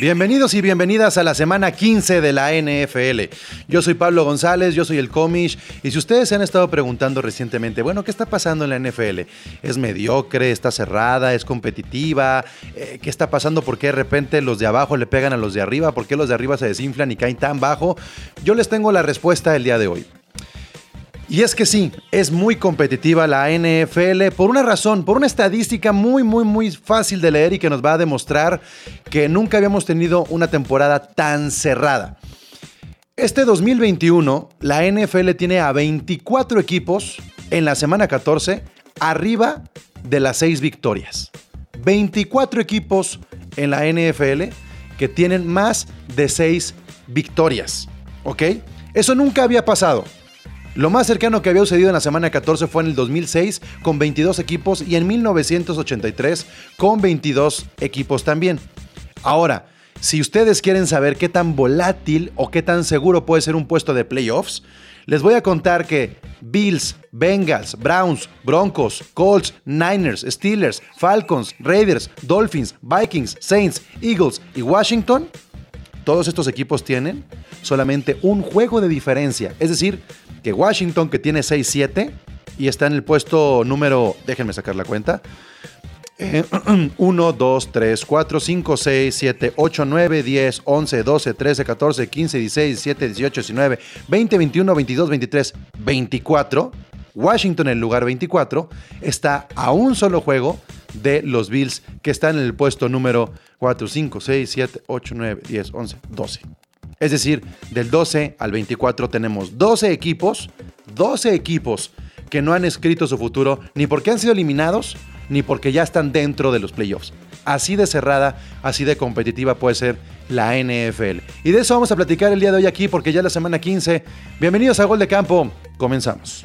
Bienvenidos y bienvenidas a la semana 15 de la NFL. Yo soy Pablo González, yo soy el Comish, y si ustedes se han estado preguntando recientemente, bueno, ¿qué está pasando en la NFL? ¿Es mediocre? ¿Está cerrada? ¿Es competitiva? Eh, ¿Qué está pasando? ¿Por qué de repente los de abajo le pegan a los de arriba? ¿Por qué los de arriba se desinflan y caen tan bajo? Yo les tengo la respuesta el día de hoy. Y es que sí, es muy competitiva la NFL por una razón, por una estadística muy, muy, muy fácil de leer y que nos va a demostrar que nunca habíamos tenido una temporada tan cerrada. Este 2021, la NFL tiene a 24 equipos en la semana 14 arriba de las 6 victorias. 24 equipos en la NFL que tienen más de 6 victorias. ¿Ok? Eso nunca había pasado. Lo más cercano que había sucedido en la semana 14 fue en el 2006 con 22 equipos y en 1983 con 22 equipos también. Ahora, si ustedes quieren saber qué tan volátil o qué tan seguro puede ser un puesto de playoffs, les voy a contar que Bills, Bengals, Browns, Broncos, Colts, Niners, Steelers, Falcons, Raiders, Dolphins, Vikings, Saints, Eagles y Washington, todos estos equipos tienen solamente un juego de diferencia. Es decir, que Washington, que tiene 6-7 y está en el puesto número, déjenme sacar la cuenta, 1, 2, 3, 4, 5, 6, 7, 8, 9, 10, 11, 12, 13, 14, 15, 16, 17, 18, 19, 20, 21, 22, 23, 24. Washington en el lugar 24 está a un solo juego de los Bills que están en el puesto número 4, 5, 6, 7, 8, 9, 10, 11, 12. Es decir, del 12 al 24 tenemos 12 equipos, 12 equipos que no han escrito su futuro ni porque han sido eliminados ni porque ya están dentro de los playoffs. Así de cerrada, así de competitiva puede ser la NFL. Y de eso vamos a platicar el día de hoy aquí porque ya es la semana 15. Bienvenidos a Gol de Campo. Comenzamos.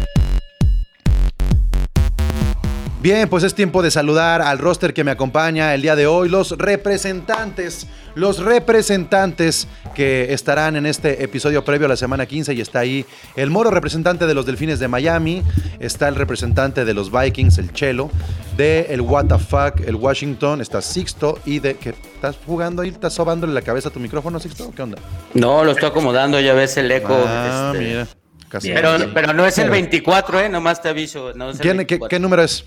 Bien, pues es tiempo de saludar al roster que me acompaña el día de hoy, los representantes, los representantes que estarán en este episodio previo a la semana 15 y está ahí el Moro, representante de los Delfines de Miami, está el representante de los Vikings, el Chelo, de el WTF, el Washington, está Sixto y de que estás jugando ahí, estás sobándole la cabeza a tu micrófono, Sixto, ¿qué onda? No, lo estoy acomodando, ya ves el eco. Ah, este, mira. casi. Pero, pero no es el 24, ¿eh? Nomás te aviso. No es el ¿Quién- qué, 24. qué número es?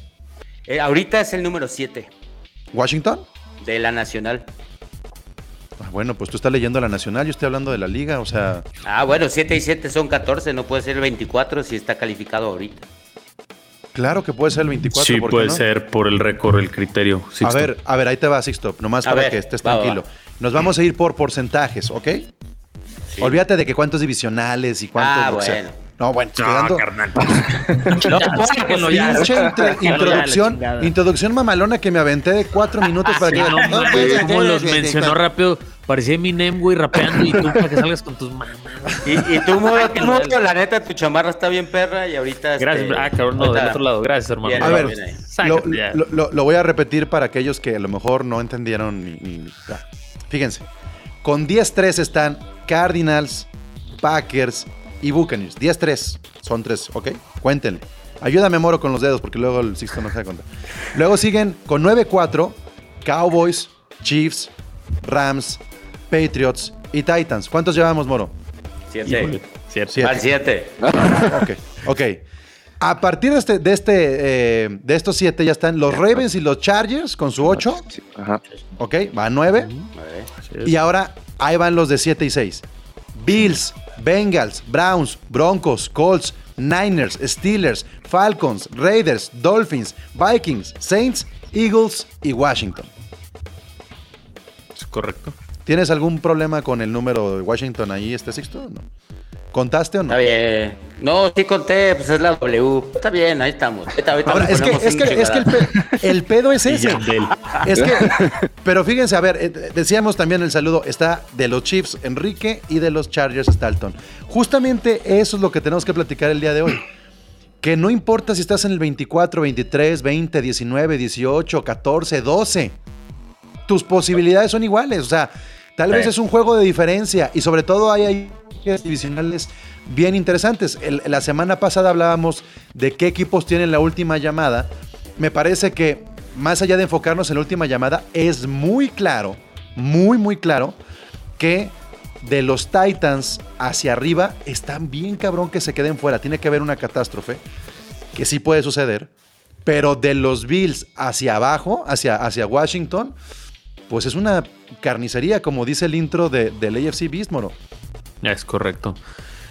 Eh, ahorita es el número 7 ¿Washington? de la Nacional. Ah, Bueno, pues tú estás leyendo la Nacional, yo estoy hablando de la Liga, o sea, Ah, bueno, 7 y 7 son 14, no puede ser el 24 si está calificado ahorita. claro que puede ser el 24. Sí, ¿por qué puede no? ser por el récord, el criterio. A ver, a ver, ahí te va, Sixto, nomás A para ver, que estés va, va, tranquilo. Nos vamos a ir por porcentajes, ¿ok? Olvídate de que cuántos divisionales y cuántos. Ah, bueno. No, bueno, estoy No, dando carnal. No, sáquenlo ya. Ya, introducción, introducción mamalona que me aventé de cuatro minutos para Sí, que. no mames, pues, como los mencionó rápido. Parecía Eminem, güey, rapeando y tú para que salgas con tus mamás. Y, y tú, Moro, tú, la neta, tu chamarra está bien perra y ahorita. Gracias, este, ah, cabrón, no, del otro lado. Gracias, hermano. Bien, A ver, lo, Sácate ya. lo- lo- lo voy a repetir para aquellos que a lo mejor no entendieron. ni- ni- ah, Fíjense, con 10-3 están Cardinals, Packers y Buccaneers. 10-3, son tres, ¿ok? Cuéntenle. Ayúdame, Moro, con los dedos porque luego el Sixto no se da cuenta. Luego siguen con 9-4 Cowboys, Chiefs, Rams, Patriots y Titans. ¿Cuántos llevamos, Moro? Siete. Híjole, cierto. Siete. Al 7. Ok, ok. A partir de, este, de, este, eh, de estos siete ya están los Ravens y los Chargers con su 8. Ajá. Ok, va a 9. Y ahora ahí van los de 7 y 6. Bills, Bengals, Browns, Broncos, Colts, Niners, Steelers, Falcons, Raiders, Dolphins, Vikings, Saints, Eagles y Washington. Es correcto. ¿Tienes algún problema con el número de Washington ahí, este sexto? ¿No? ¿Contaste o no? Está bien. No, sí conté, pues es la W. Está bien, ahí estamos. Ahorita, ahorita Ahora, es que, es que, es que el, chingadazo. pe- el pedo es ese. Es que, pero fíjense, a ver, eh, decíamos también el saludo, está de los Chiefs Enrique y de los Chargers Stalton. Justamente eso es lo que tenemos que platicar el día de hoy. Que no importa si estás en el 24, 23, 20, 19, 18, 14, 12. Tus posibilidades son iguales. O sea, Tal vez es un juego de diferencia y sobre todo hay ahí divisionales bien interesantes. La semana pasada hablábamos de qué equipos tienen la última llamada. Me parece que más allá de enfocarnos en la última llamada, es muy claro, muy, muy claro que de los Titans hacia arriba están bien cabrón que se queden fuera. Tiene que haber una catástrofe, que sí puede suceder. Pero de los Bills hacia abajo, hacia, hacia Washington, pues es una carnicería, como dice el intro de, del AFC Beast, moro. Es correcto.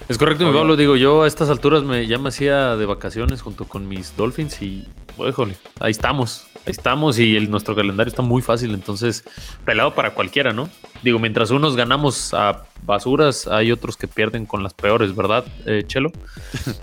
Es correcto, mi Pablo. Digo, yo a estas alturas me, ya me hacía de vacaciones junto con mis Dolphins y, híjole, ahí estamos. Ahí estamos y el, nuestro calendario está muy fácil, entonces pelado para cualquiera, ¿no? Digo, mientras unos ganamos a basuras, hay otros que pierden con las peores, ¿verdad, eh, Chelo?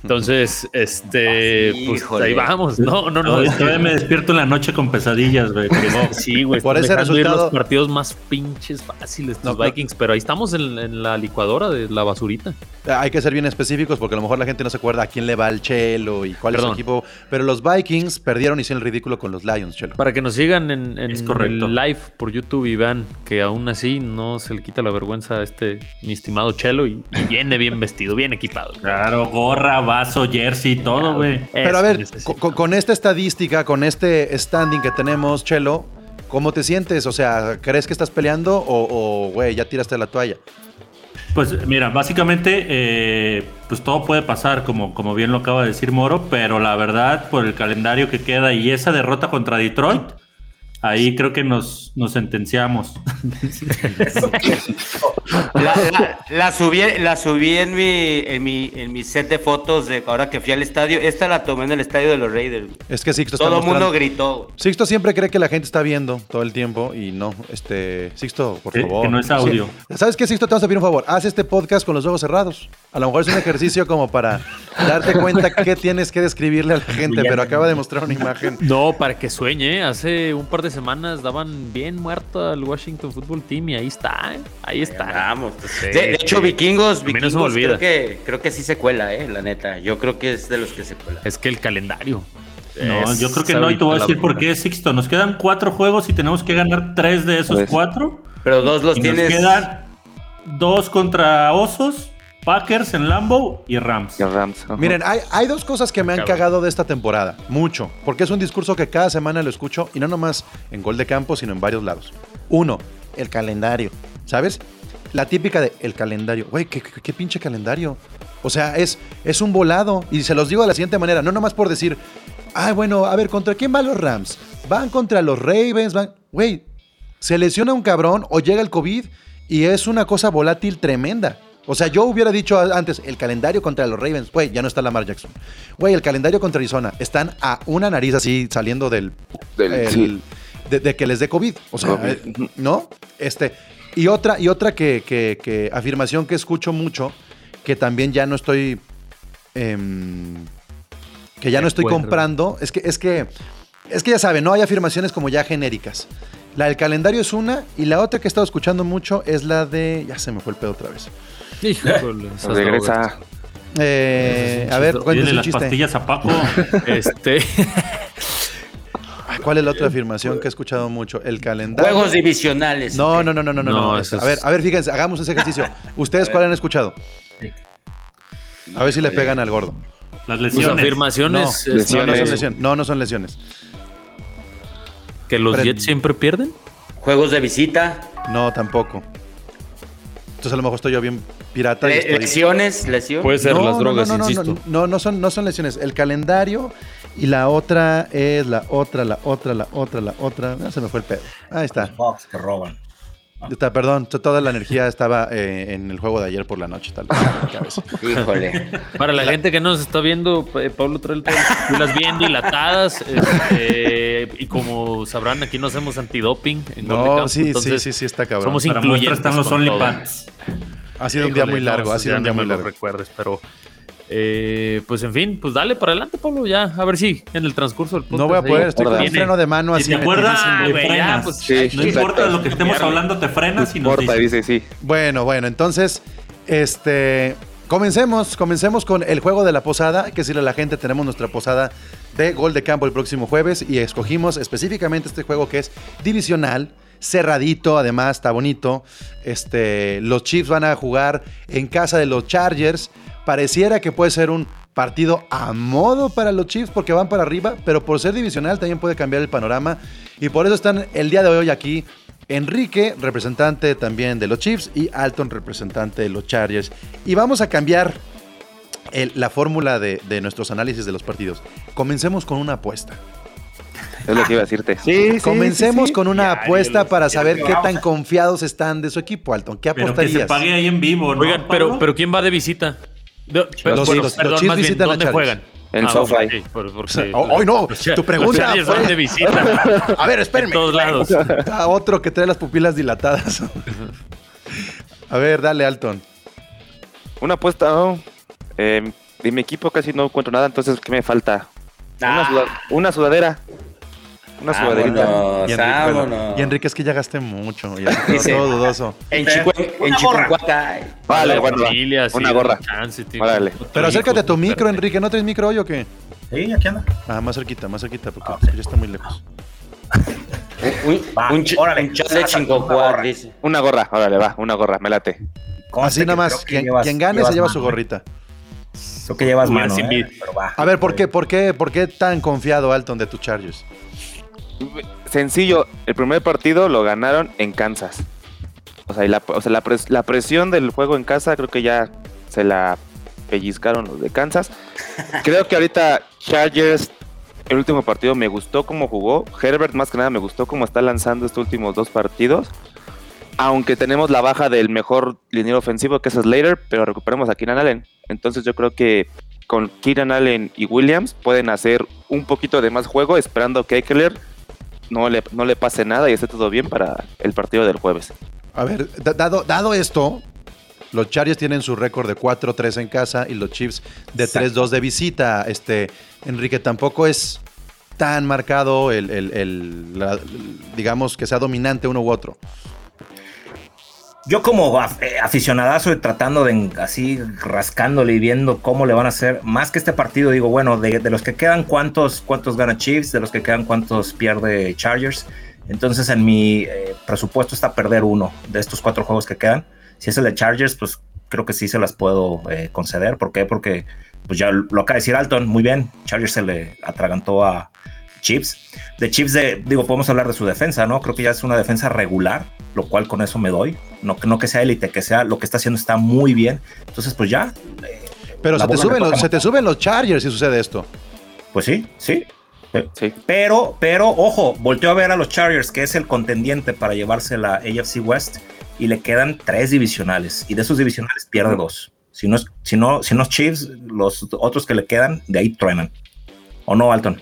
Entonces, este, pues Híjole. ahí vamos. No, no, no. No, es que- todavía me despierto en la noche con pesadillas, güey. no. Sí, güey. Por ese dejando ir resultado- los partidos más pinches fáciles, los no. Vikings, pero ahí estamos en, en la licuadora de la basurita. Hay que ser bien específicos porque a lo mejor la gente no se acuerda a quién le va el Chelo y cuál es su equipo. Pero los Vikings perdieron y hicieron el ridículo con los Lions, Chelo. Para que nos sigan en, en correcto. el live por YouTube y vean que aún así no se le quita la vergüenza a este mi estimado Chelo y, y viene bien vestido, bien equipado. Claro, gorra, vaso, jersey, todo, güey. Pero a ver, con, con esta estadística, con este standing que tenemos, Chelo, ¿cómo te sientes? O sea, ¿crees que estás peleando o, o, güey, ya tiraste la toalla? Pues mira, básicamente, eh, pues todo puede pasar, como, como bien lo acaba de decir Moro, pero la verdad, por el calendario que queda y esa derrota contra Detroit, ahí creo que nos, nos sentenciamos. La, la- la subí, la subí en, mi, en, mi, en mi set de fotos de ahora que fui al estadio. Esta la tomé en el estadio de los Raiders. Es que Sixto está Todo el mundo gritó. Sixto siempre cree que la gente está viendo todo el tiempo y no, este, Sixto, por favor. que no es audio. Sí. ¿Sabes qué, Sixto? Te vas a pedir un favor. Haz este podcast con los ojos cerrados. A lo mejor es un ejercicio como para darte cuenta qué tienes que describirle a la gente, pero acaba de mostrar una imagen. No, para que sueñe, hace un par de semanas daban bien muerto al Washington Football Team y ahí está, ¿eh? ahí está. Vamos. Sí, de, de hecho, sí. vikingos, no vikingos olvida. creo que, creo que sí se cuela, eh, la neta. Yo creo que es de los que se cuela. Es que el calendario. No, es yo creo que no, y te voy a decir por qué, Sixto. Nos quedan cuatro juegos y tenemos que ganar tres de esos Pues. cuatro. Pero dos los Y nos tienes. quedan dos contra Osos, Packers en Lambo y Rams. Y Rams. ajá. Miren, hay, hay dos cosas que me han cagado de esta temporada. Mucho. Porque es un discurso que cada semana lo escucho y no nomás en gol de campo, sino en varios lados. Uno, el calendario. ¿Sabes? La típica de el calendario. Güey, ¿qué, qué- qué pinche calendario? O sea, es, es un volado. Y se los digo de la siguiente manera. No nomás por decir, ah, bueno, a ver, ¿contra quién van los Rams? Van contra los Ravens, van. Güey, se lesiona un cabrón o llega el COVID y es una cosa volátil tremenda. O sea, yo hubiera dicho antes, el calendario contra los Ravens, güey, ya no está Lamar Jackson. Güey, el calendario contra Arizona, están a una nariz así saliendo del... Del- el- sí. De, de que les dé COVID. O sea, COVID. eh, ¿no? Este, y otra, y otra que, que- que afirmación que escucho mucho, que también ya no estoy... em, que ya no estoy comprando, es que, es que, es que ya saben, ¿no? Hay afirmaciones como ya genéricas. La del calendario es una, y la otra que he estado escuchando mucho es la de. Ya se me fue el pedo otra vez. Híjole. Regresa. Eh, a ver, un las chiste. pastillas a Paco. Este, ¿Cuál es la otra afirmación que he escuchado mucho? El calendario. Juegos divisionales. No, no, no, no, no, no. A ver, a ver, fíjense, hagamos ese ejercicio. ¿Ustedes cuál han escuchado? A ver si le pegan al gordo. Las lesiones. afirmaciones No, No, no son Lesiones. No, no son lesiones. que los Pero- Jets siempre pierden. Juegos de visita. No, tampoco. Entonces a lo mejor estoy yo bien pirata. y le- estoy- lesiones, lesiones. Puede ser No, las drogas, no, no, no, insisto. No, no, son, no son lesiones. El calendario y la otra es la otra, la otra, la otra, la otra. Ah, se me fue el pedo. Ahí está. Fox que roban. Está, perdón, to- toda la energía estaba eh, en el juego de ayer por la noche, tal vez. Híjole. Para la gente que nos está viendo, eh, Pablo trae las bien dilatadas. este, y como sabrán, aquí no hacemos antidoping. En No, sí, sí, entonces sí, sí, está cabrón. Somos Para incluyentes. están los. OnlyPants. Ha sido un día muy largo, no, ha sido un día muy largo. recuerdes, pero eh, pues en fin, pues dale para adelante, Pablo, ya. A ver si en el transcurso del podcast. No voy a poder, estoy con un freno de mano Si así. te acuerdas, metidísimo. te güey, ya, frenas. pues, Sí, no exacto. importa de lo que estemos Mierda. hablando, te frenas y nos Porta, dices. dice sí. Bueno, bueno, entonces, este, comencemos, comencemos con el juego de la posada. Hay que decirle a la gente, tenemos nuestra posada de gol de campo el próximo jueves y escogimos específicamente este juego que es divisional. cerradito, además, está bonito. Este, los Chiefs van a jugar en casa de los Chargers. Pareciera que puede ser un partido a modo para los Chiefs porque van para arriba, pero por ser divisional también puede cambiar el panorama. Y por eso están el día de hoy aquí Enrique, representante también de los Chiefs, y Alton, representante de los Chargers. Y vamos a cambiar el- la fórmula de, de nuestros análisis de los partidos. Comencemos con una apuesta. Es lo que iba a decirte. Sí, sí. Comencemos sí, sí. con una Ya, apuesta para saber qué tan confiados están de su equipo, Alton. ¿Qué Pero que se apostarías? pague ahí en vivo, ¿no? Oigan, pero, pero ¿quién va de visita? Pero- los- bueno, los- los perdón, Chiefs más bien, visitan a ¿dónde Chargers. juegan? En Ah, SoFi. Oh, hoy no, los tu pregunta Los fue- de visita. A ver, espérenme. En todos lados. A otro que trae las pupilas dilatadas. A ver, dale, Alton. Una apuesta, ¿no? Eh, de mi equipo casi no encuentro nada, entonces ¿qué me falta? Una, Ah. una sudadera. Una sudaderita. Vámonos, Y Enrique, bueno, y Enrique, es que ya gasté mucho. Ya Dice- todo dudoso. En, Chiconcuaca. Vale, La bueno, va. familia, sí, una gorra. chance, Pero acércate a tu micro. Enrique. ¿No traes micro hoy o qué? Sí, aquí anda. Ah, más cerquita, más cerquita, porque Ah, se escucha está muy lejos. Un, Va, un, ch- órale, un chal de sácate una gorra. dice. Una gorra, órale, va, una gorra, me late. Conste Así nada más. Quien, llevas- quien gane se lleva mano, su ¿eh? gorrita. Creo que llevas mano, sin ¿eh? vid. Pero va. A ver, ¿por qué, por qué, por qué tan confiado, Alton, de tus Chargers? Sencillo, el primer partido lo ganaron en Kansas. O sea, y la, o sea, la, pres- la presión del juego en casa creo que ya se la pellizcaron los de Kansas. Creo que ahorita Chargers, el último partido me gustó cómo jugó. Herbert más que nada me gustó cómo está lanzando estos últimos dos partidos. Aunque tenemos la baja del mejor liniero ofensivo que es Slater, pero recuperamos a Keenan Allen. Entonces yo creo que con Keenan Allen y Williams pueden hacer un poquito de más juego esperando que Eckler no le, no le pase nada y esté todo bien para el partido del jueves. A ver, da- dado, dado esto, los Chargers tienen su récord de 4-3 en casa y los Chiefs de Exacto. 3-2 de visita. Este, Enrique, tampoco es tan marcado el, el- el- la- digamos, que sea dominante uno u otro. Yo como eh, aficionadazo y tratando de así rascándole y viendo cómo le van a hacer, más que este partido, digo, bueno, de, de los que quedan, ¿cuántos, ¿cuántos gana Chiefs? De los que quedan, ¿cuántos pierde Chargers? Entonces en mi eh, presupuesto está perder uno de estos cuatro juegos que quedan. Si es el de Chargers, pues creo que sí se las puedo eh, conceder. ¿Por qué? Porque pues ya lo acaba de decir Alton, muy bien, Chargers se le atragantó a Chiefs. De Chiefs, de, digo, podemos hablar de su defensa, ¿no? Creo que ya es una defensa regular, lo cual con eso me doy. No, que- no que sea élite, que sea lo que está haciendo está muy bien. Entonces, pues ya, eh, Pero se te, suben los, toca se te suben los Chargers si sucede esto. pues sí, sí. Eh, Sí. Pero, pero, ojo, volteó a ver a los Chargers, que es el contendiente para llevarse la AFC West, y le quedan tres divisionales, y de esos divisionales pierde dos. Si no, es- si no, si no es Chiefs, los otros que le quedan, de ahí truenan. ¿O no, Alton?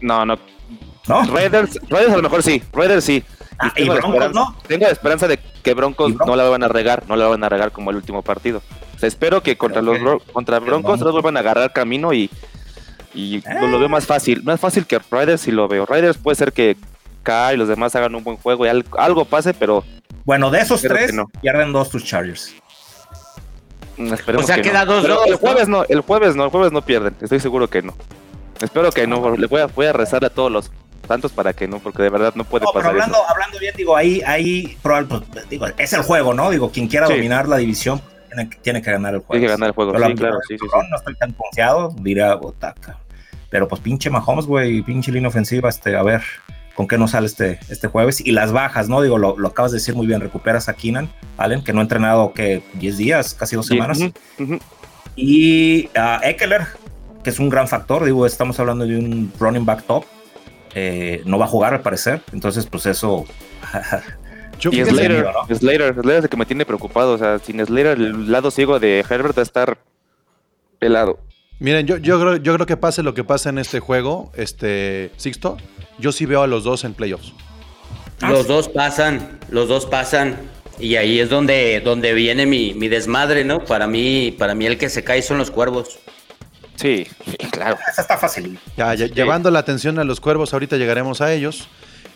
No, no. ¿No? Raiders, Raiders a lo mejor sí. Raiders sí. Ah, tengo y Broncos, ¿no? Tengo la esperanza de que Broncos no la van a regar, no la van a regar como el último partido. O sea, espero que contra Creo los que- Bro- contra Broncos los vuelvan a agarrar camino y, y lo, lo Eh. veo más fácil. Más fácil que Raiders si lo veo. Raiders puede ser que K y los demás hagan un buen juego y al- algo pase, pero Bueno, de esos tres, no. pierden dos tus Chargers. mm, esperemos O sea, que queda no. dos, Pero dos, el jueves no, el jueves no, el jueves no pierden. Estoy seguro que no. Espero que no. Le voy a, voy a rezar a todos los santos para que no, porque de verdad no puede No, pero eso. hablando, hablando bien, digo, ahí, ahí, probable- pues, digo, es el juego, ¿no? Digo, quien quiera Sí. dominar la división tiene, que- tiene que ganar el juego. Tiene que ganar el juego, la- sí, claro, sí. No estoy tan confiado, dirá Otaka. Pero pues pinche Mahomes, güey, pinche línea ofensiva, este, a ver con qué nos sale este, este jueves. Y las bajas, ¿no? Digo, lo, lo acabas de decir muy bien, recuperas a Keenan, Allen, que no ha entrenado, que 10 días, casi dos semanas. Y a Eckler, que es un gran factor, digo, estamos hablando de un running back top. eh, no va a jugar al parecer, entonces pues eso Yo Y Slater, ¿no? Slater, Slater es el que me tiene preocupado. O sea, sin Slater, el lado ciego de Herbert va a estar pelado. Miren, yo, yo, creo, yo creo que pase lo que pasa en este juego, este Sixto, yo sí veo a los dos en playoffs. Los dos pasan, los dos pasan. Y ahí es donde, donde viene mi, mi desmadre, ¿no? Para mí, para mí el que se cae son los cuervos. Sí, sí, claro. esa está fácil. Ya, ya- llevando la atención a los cuervos, ahorita llegaremos a ellos.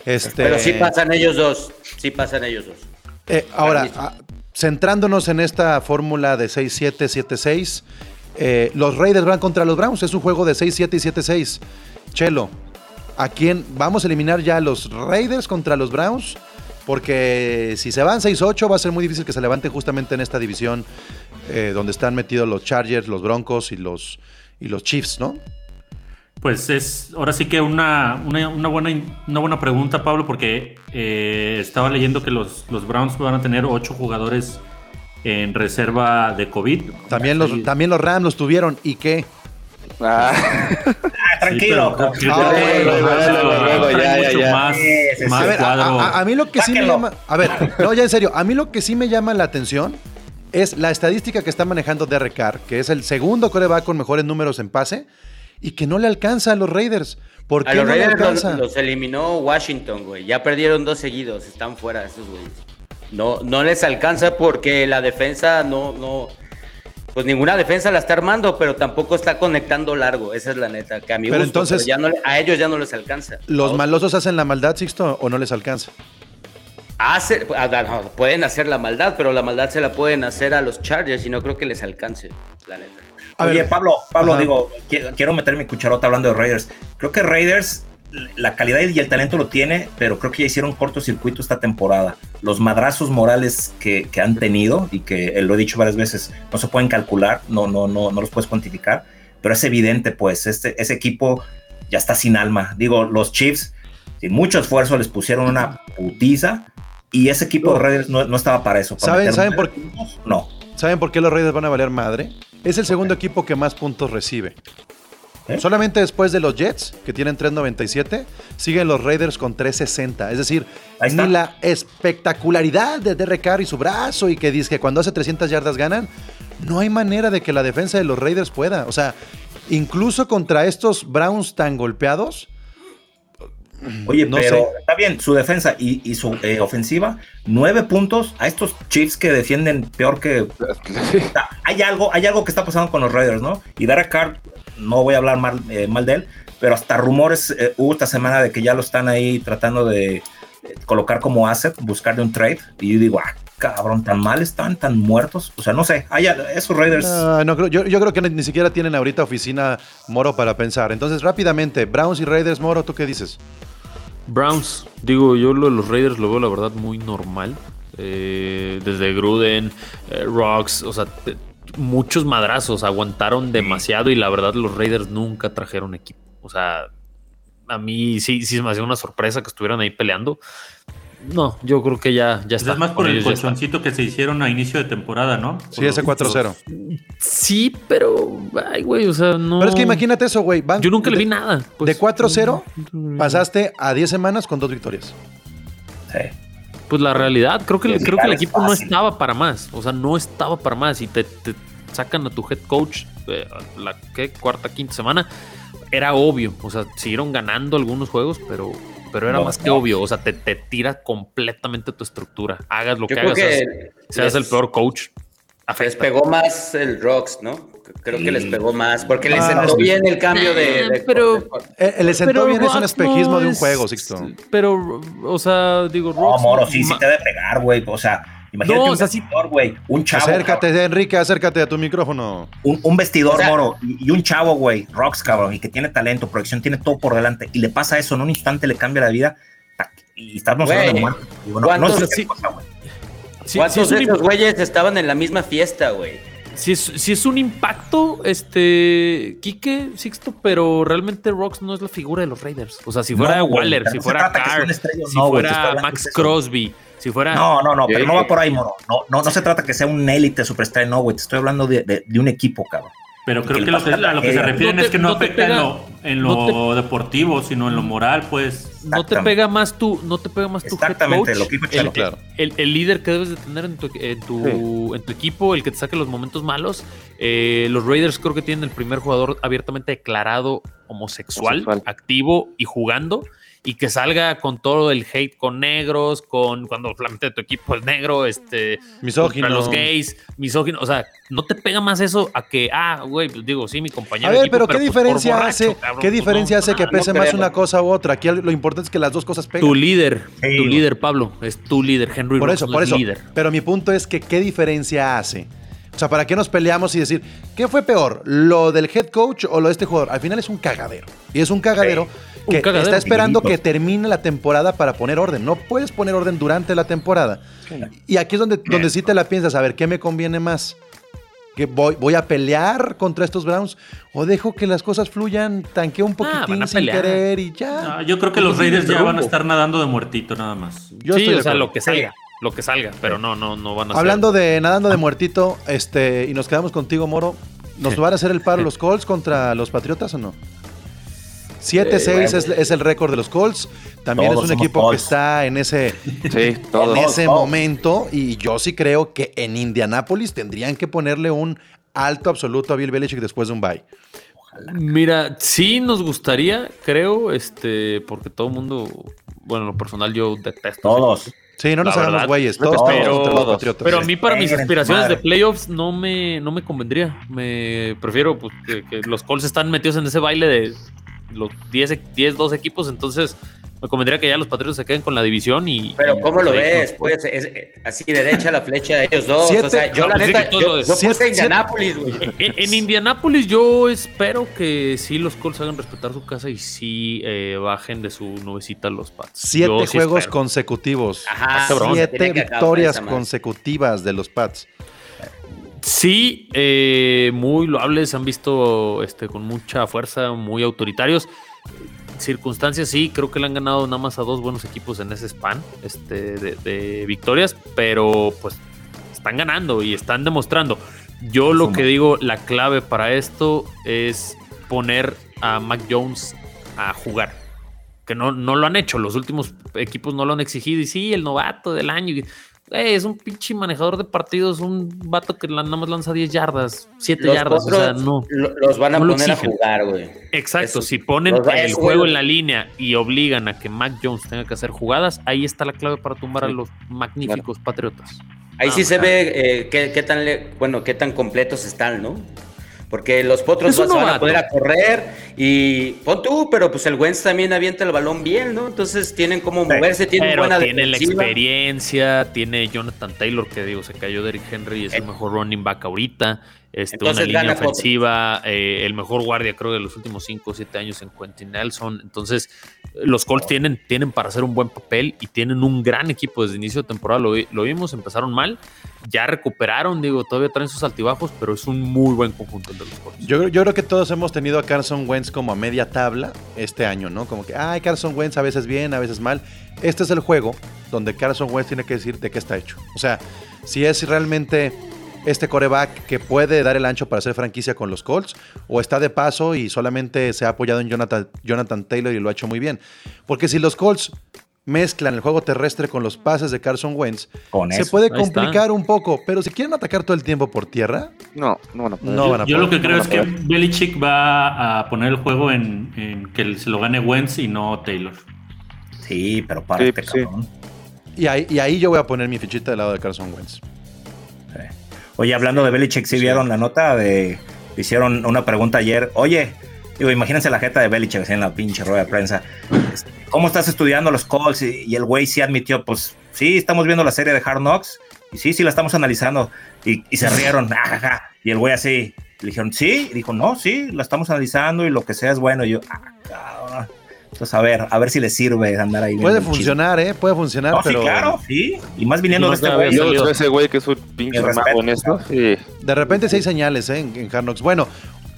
Este, Pero sí pasan ellos dos. Sí pasan ellos dos. Eh, ahora, Permiso. ah, centrándonos en esta fórmula de 6-7, 7-6, eh, los Raiders van contra los Browns. Es un juego de 6-7 y 7-6. Chelo, ¿a quién vamos a eliminar ya a los Raiders contra los Browns? Porque si se van 6-8 va a ser muy difícil que se levante justamente en esta división eh, donde están metidos los Chargers, los Broncos y los, y los Chiefs, ¿no? Pues es ahora sí que una, una, una buena, una buena pregunta, Pablo, porque eh, estaba leyendo que los, los Browns van a tener ocho jugadores en reserva de COVID. También los, también los Rams los tuvieron. ¿Y qué? Ah, Ah, tranquilo. Ah, Sí, sí, A mí lo que sí me llama. A ver, no, ya en serio. A mí lo que sí me llama la atención es la estadística que está manejando Derek Carr, que es el segundo coreback con mejores números en pase y que no le alcanza a los Raiders. ¿Por A qué los no le Raiders alcanza? los eliminó Washington, güey. Ya perdieron dos seguidos, están fuera esos güeyes. No, no les alcanza porque la defensa no, no. Pues ninguna defensa la está armando, pero tampoco está conectando largo. Esa es la neta. Que a mi Pero gusto, entonces- pero ya no, le- a ellos ya no les alcanza. ¿Los malosos hacen la maldad, Sixto, o no les alcanza? Hace- ah, no, pueden hacer la maldad, pero la maldad se la pueden hacer a los Chargers y no creo que les alcance, la neta. A Oye, ver. Pablo, Pablo, Ajá. digo, qui- quiero meter mi cucharota hablando de Raiders. Creo que Raiders, la calidad y el talento lo tiene, pero creo que ya hicieron cortocircuito esta temporada. Los madrazos morales que, que han tenido y que eh, lo he dicho varias veces, no se pueden calcular, no, no, no, no los puedes cuantificar, pero es evidente, pues, este, ese equipo ya está sin alma. Digo, los Chiefs, sin mucho esfuerzo, les pusieron una putiza y ese equipo de Raiders no, no estaba para eso. para ¿Saben- saben por- puntos, No. ¿Saben por qué los Raiders van a valer madre? Es el segundo equipo que más puntos recibe. ¿Eh? Solamente después de los Jets, que tienen 3.97, siguen los Raiders con 3.60. Es decir, ni la espectacularidad de Derek Carr y su brazo y que dice que cuando hace 300 yardas ganan, no hay manera de que la defensa de los Raiders pueda. O sea, incluso contra estos Browns tan golpeados, Oye, No pero sé. está bien, su defensa y, y su eh, ofensiva, nueve puntos a estos Chiefs que defienden peor que. Hay algo, hay algo que está pasando con los Raiders, ¿no? Y Derek Carr, no voy a hablar mal, eh, mal de él, pero hasta rumores eh, hubo esta semana de que ya lo están ahí tratando de eh, colocar como asset, buscar de un trade. Y yo digo, ah, cabrón, tan mal están, tan muertos. O sea, no sé, hay, esos Raiders. No creo- yo, yo creo que ni, ni siquiera tienen ahorita oficina Moro para pensar. Entonces, rápidamente, Browns y Raiders, Moro, ¿tú qué dices? Browns, digo, yo lo de los Raiders lo veo la verdad muy normal. Eh, desde Gruden, eh, Rocks, o sea, te- muchos madrazos aguantaron demasiado y la verdad los Raiders nunca trajeron equipo. O sea, a mí sí, sí se me hacía una sorpresa que estuvieran ahí peleando. No, yo creo que ya, ya Pues está. es más por el colchoncito que se hicieron a inicio de temporada, ¿no? Sí, ese 4-0. Sí, pero, ay, güey, o sea, no. Pero es que imagínate eso, güey. van- Yo nunca le de- vi nada. pues. de 4-0 pasaste a 10 semanas con dos victorias. Sí. Pues la realidad, creo que, Sí, creo que el equipo no estaba para más. O sea, no estaba para más. Y te, te sacan a tu head coach eh, la ¿qué? cuarta, quinta semana. Era obvio. O sea, siguieron ganando algunos juegos, pero, pero era No, más que no. obvio. O sea, te, te tira completamente tu estructura. Hagas lo Yo que creo hagas, que seas, seas les- el peor coach. Les pegó más el Rocks, ¿no? Creo que les pegó más, porque les Ah, sentó sí. bien el cambio de... de- pero- de- Eh, El sentó Pero bien es un espejismo no de un juego, Sixto. Pero, o sea, digo, No, Rocks Moro, sí, sí te debe pegar, güey. O sea, imagínate No, un o sea, sí- vestidor, güey. Un chavo. acércate, Enrique, acércate a tu micrófono. un, un vestidor O sea- moro y y un chavo, güey, rocks, cabrón, y que tiene talento, proyección, tiene todo por delante, y le pasa eso, en un instante le cambia la vida, y estamos Güey, hablando de muerte. Digo, no, no ¿cuántos- es cualquier sí? cosa, güey. sí- sí ¿Cuántos es un de esos güeyes estaban en la misma fiesta, güey? Si es, si es un impacto, este, Quique, Sixto, pero realmente Rocks no es la figura de los Raiders. O sea, si fuera No, Waller, si fuera Carr, si no, fuera Max. Crosby, si fuera... No, no, no, pero no va por ahí, moro. No, no, no se trata que sea un élite superstar, no, güey, te estoy hablando de, de- de un equipo, cabrón. Pero creo que lo que a lo que se refieren No te- es que no, no te afecta en pega- lo, en no lo deportivo, sino en lo moral, pues. no te pega más tu, no te pega más tu head Exactamente, coach, lo que el. Claro. el- el líder que debes de tener en tu, en tu, en tu equipo, el que te saque los momentos malos. Eh, los Raiders creo que tienen el primer jugador abiertamente declarado homosexual, Homosexual. activo y jugando. Y que salga con todo el hate con negros, con cuando de tu equipo es negro, este, Misógino. los gays, misógino. O sea, no te pega más eso a que, ah, güey, pues digo, sí, mi compañero. A ver, equipo, pero ¿qué pues, por diferencia borracho, hace? cabrón, ¿Qué pues, diferencia no, hace que pese no más una cosa u otra? Aquí lo importante es que las dos cosas peguen. Tu líder, tu líder, Pablo, es tu líder, Henry Por eso, por es eso. líder. Pero mi punto es que ¿qué diferencia hace? O sea, ¿para qué nos peleamos y decir, ¿qué fue peor? ¿Lo del head coach o lo de este jugador? Al final es un cagadero. Y es un cagadero que cagadero. está esperando que termine la temporada para poner orden. No puedes poner orden durante la temporada. Y aquí es donde, donde sí te la piensas, a ver, ¿qué me conviene más? ¿Que voy, ¿Voy a pelear contra estos Browns? ¿O dejo que las cosas fluyan, tanqueo un Ah, poquitín sin querer y ya? No, yo creo que los Raiders ya van a estar nadando de muertito nada más. Yo sí, o sea, lo que salga. Lo que salga, pero no, no, no van a Hablando de nadando de muertito, este, y nos quedamos contigo, Moro. ¿Nos van a hacer el paro los Colts contra los Patriotas o no? 7-6 es, es el récord de los Colts. También Todos es un equipo que está en ese, Sí, en ese todos. momento. Y yo sí creo que en Indianápolis tendrían que ponerle un alto absoluto a Bill Belichick después de un bye. Mira, sí nos gustaría, creo, este, porque todo el mundo, bueno, en lo personal yo detesto. Todos. Sí, no nos La hagamos güeyes. Todos pero- todos. Patriotas. Pero a mí para mis aspiraciones de playoffs no me, no me convendría. Me prefiero pues, que, que los Colts están metidos en ese baile de los 10, 10 2 equipos, entonces me convendría que ya los Patriotas se queden con la división y... Pero y- ¿cómo lo y- ves? Pues es, así derecha la flecha de ellos dos. Siete- o sea, yo no, la pues neta, yo, yo siete- puse Indianápolis, güey. En, en Indianápolis yo espero que sí los Colts hagan respetar su casa y sí eh, bajen de su nubecita los Pats. Siete Yo juegos espero. consecutivos. Ajá. Siete victorias consecutivas de los Pats. Sí, eh, muy loables, se han visto este, con mucha fuerza, muy autoritarios. Circunstancias, sí, creo que le han ganado nada más a dos buenos equipos en ese span este, de, de victorias, pero pues están ganando y están demostrando. Yo lo que digo, la clave para esto es poner a Mac Jones a jugar. Que no, no lo han hecho, los últimos equipos no lo han exigido. Y sí, el novato del año. Es un pinche manejador de partidos, un vato que la- nada más lanza 10 yardas, 7 Los yardas. O sea, no. lo- los van a no poner a jugar, güey. Exacto, Eso- si ponen los el juego güey. en la línea y obligan a que Mac Jones tenga que hacer jugadas, ahí está la clave para tumbar a los magníficos Patriotas. Ahí Ah, sí se ve eh, qué, qué tan le- bueno, qué tan completos están, ¿no? Porque los potros Es van a poder a correr y pon tú, pero pues el Wentz también avienta el balón bien, ¿no? Entonces tienen como moverse, tienen Pero buena tiene la experiencia, tiene Jonathan Taylor, que digo, se cayó Derrick Henry, es el mejor running back ahorita. Este, una línea ofensiva, eh, el mejor guardia, creo, de los últimos 5 o 7 años en Quentin Nelson. Entonces, los Colts tienen, tienen para hacer un buen papel y tienen un gran equipo desde inicio de temporada. Lo vimos, empezaron mal, ya recuperaron, digo, todavía traen sus altibajos, pero es un muy buen conjunto el de los Colts. Yo, yo creo que todos hemos tenido a Carson Wentz como a media tabla este año, ¿no? Como que, ay, Carson Wentz a veces bien, a veces mal. Este es el juego donde Carson Wentz tiene que decir de qué está hecho. O sea, si es realmente este coreback que puede dar el ancho para hacer franquicia con los Colts, o está de paso y solamente se ha apoyado en Jonathan, Jonathan Taylor y lo ha hecho muy bien. Porque si los Colts mezclan el juego terrestre con los pases de Carson Wentz, Con se eso. puede Ahí está. complicar un poco. Pero si quieren atacar todo el tiempo por tierra, No, no van a poder. no van a Yo poder. lo que creo no es que Belichick va a poner el juego en, en que se lo gane Wentz y no Taylor. Sí, pero párate, Sí, sí. cabrón. Y ahí, y ahí yo voy a poner mi fichita del lado de Carson Wentz. Oye, hablando de Belichick, ¿sí, vieron la nota de... Hicieron una pregunta ayer. Oye, digo, imagínense la jeta de Belichick en la pinche rueda de prensa. Este, ¿Cómo estás estudiando los calls? Y, y el güey sí admitió, pues, sí, estamos viendo la serie de Hard Knocks. Y sí, sí, la estamos analizando. Y, y se rieron. ajaja. Y el güey así, le dijeron, sí. Y dijo, no, sí, la estamos analizando y lo que sea es bueno. Y yo, ah, cabrón. Entonces, a ver, a ver si le sirve andar ahí. Puede funcionar, ¿eh? Puede funcionar, No, sí, pero claro, sí. Y más viniendo Y de este güey. Yo ese güey que es un pinche Mi respeto, mago en esto. Sí. de repente sí hay señales ¿eh? en, en Hard Knocks. Bueno,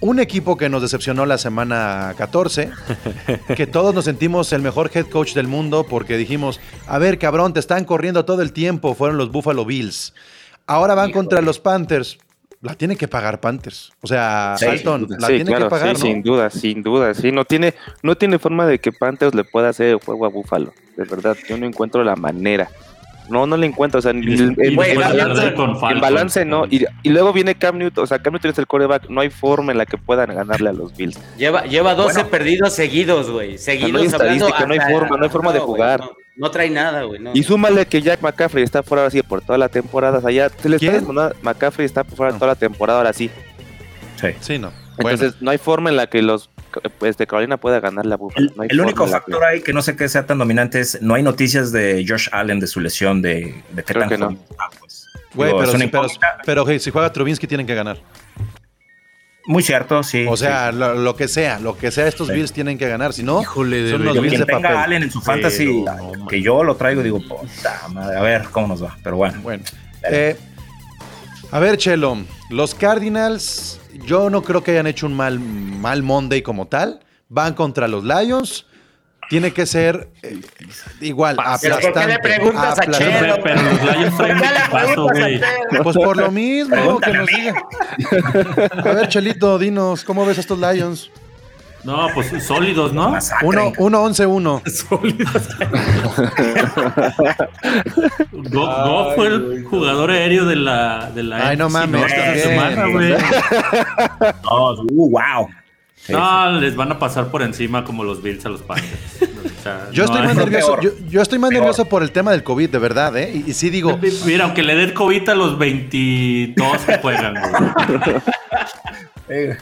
un equipo que nos decepcionó la semana 14, que todos nos sentimos el mejor head coach del mundo porque dijimos, a ver, cabrón, te están corriendo todo el tiempo, fueron los Buffalo Bills. Ahora van contra los Panthers. La tiene que pagar Panthers. O sea, Sí, Alton, la Sí, tiene claro, que pagar, sí, ¿no? sin duda, sin duda. Sí, no tiene, no tiene forma de que Panthers le pueda hacer el juego a Búfalo. De verdad, yo no encuentro la manera. No, no le encuentro. O sea, Y, el, el- y el Falcons. balance no. Y, y luego viene Cam Newton. O sea, Cam Newton es el coreback. No hay forma en la que puedan ganarle a los Bills. Lleva, lleva 12 Bueno. perdidos seguidos, güey. Seguidos No hay hablando estadística, no hay forma, no hay forma de jugar. no, no trae nada, güey. no. Y súmale que Jack McCaffrey está fuera ahora sí por toda la temporada. O sea, ya se le está McCaffrey está fuera No. toda la temporada ahora sí. Sí. Sí, no. Bueno, Entonces, no hay forma en la que los este, Carolina pueda ganarle a Buffalo. El, No único la factor ahí que no sé qué sea tan dominante es no hay noticias de Josh Allen de su lesión de, de qué Creo tan que no. pues. güey, Digo, pero, sí, pero, pero, hey, si juega Trubinsky tienen que ganar. Muy cierto, sí. O sea, lo, lo que sea, lo que sea, estos Sí. Bills tienen que ganar. Si no, Híjole, son de Yo, Bills de tenga papel. Allen en su fantasy, Pero, no, que yo lo traigo, digo, puta madre, a ver cómo nos va. Pero bueno, Bueno, eh, a ver, Chelo, los Cardinals, yo no creo que hayan hecho un mal, mal Monday como tal. Van contra los Lions. Tiene que ser eh, igual, Pero ¿por qué aplastante. le preguntas a aplastante. Chelo? Pero los Lions traen un equipazo, güey. Pues por lo mismo, que nos diga. A ver, Chelito, dinos, ¿cómo ves a estos Lions? No, pues sólidos, ¿no? Uno, uno, once, uno. Go, Go fue el jugador aéreo de la, de la Ay, no mames, semana, güey. no, uh, wow. No, les van a pasar por encima como los Bills a los Panthers. O sea, Yo estoy más nervioso, peor. yo, yo estoy más Peor. nervioso por el tema del COVID, de verdad, ¿eh? Y, y sí digo, Mira, aunque le den COVID a los 22 que juegan, güey.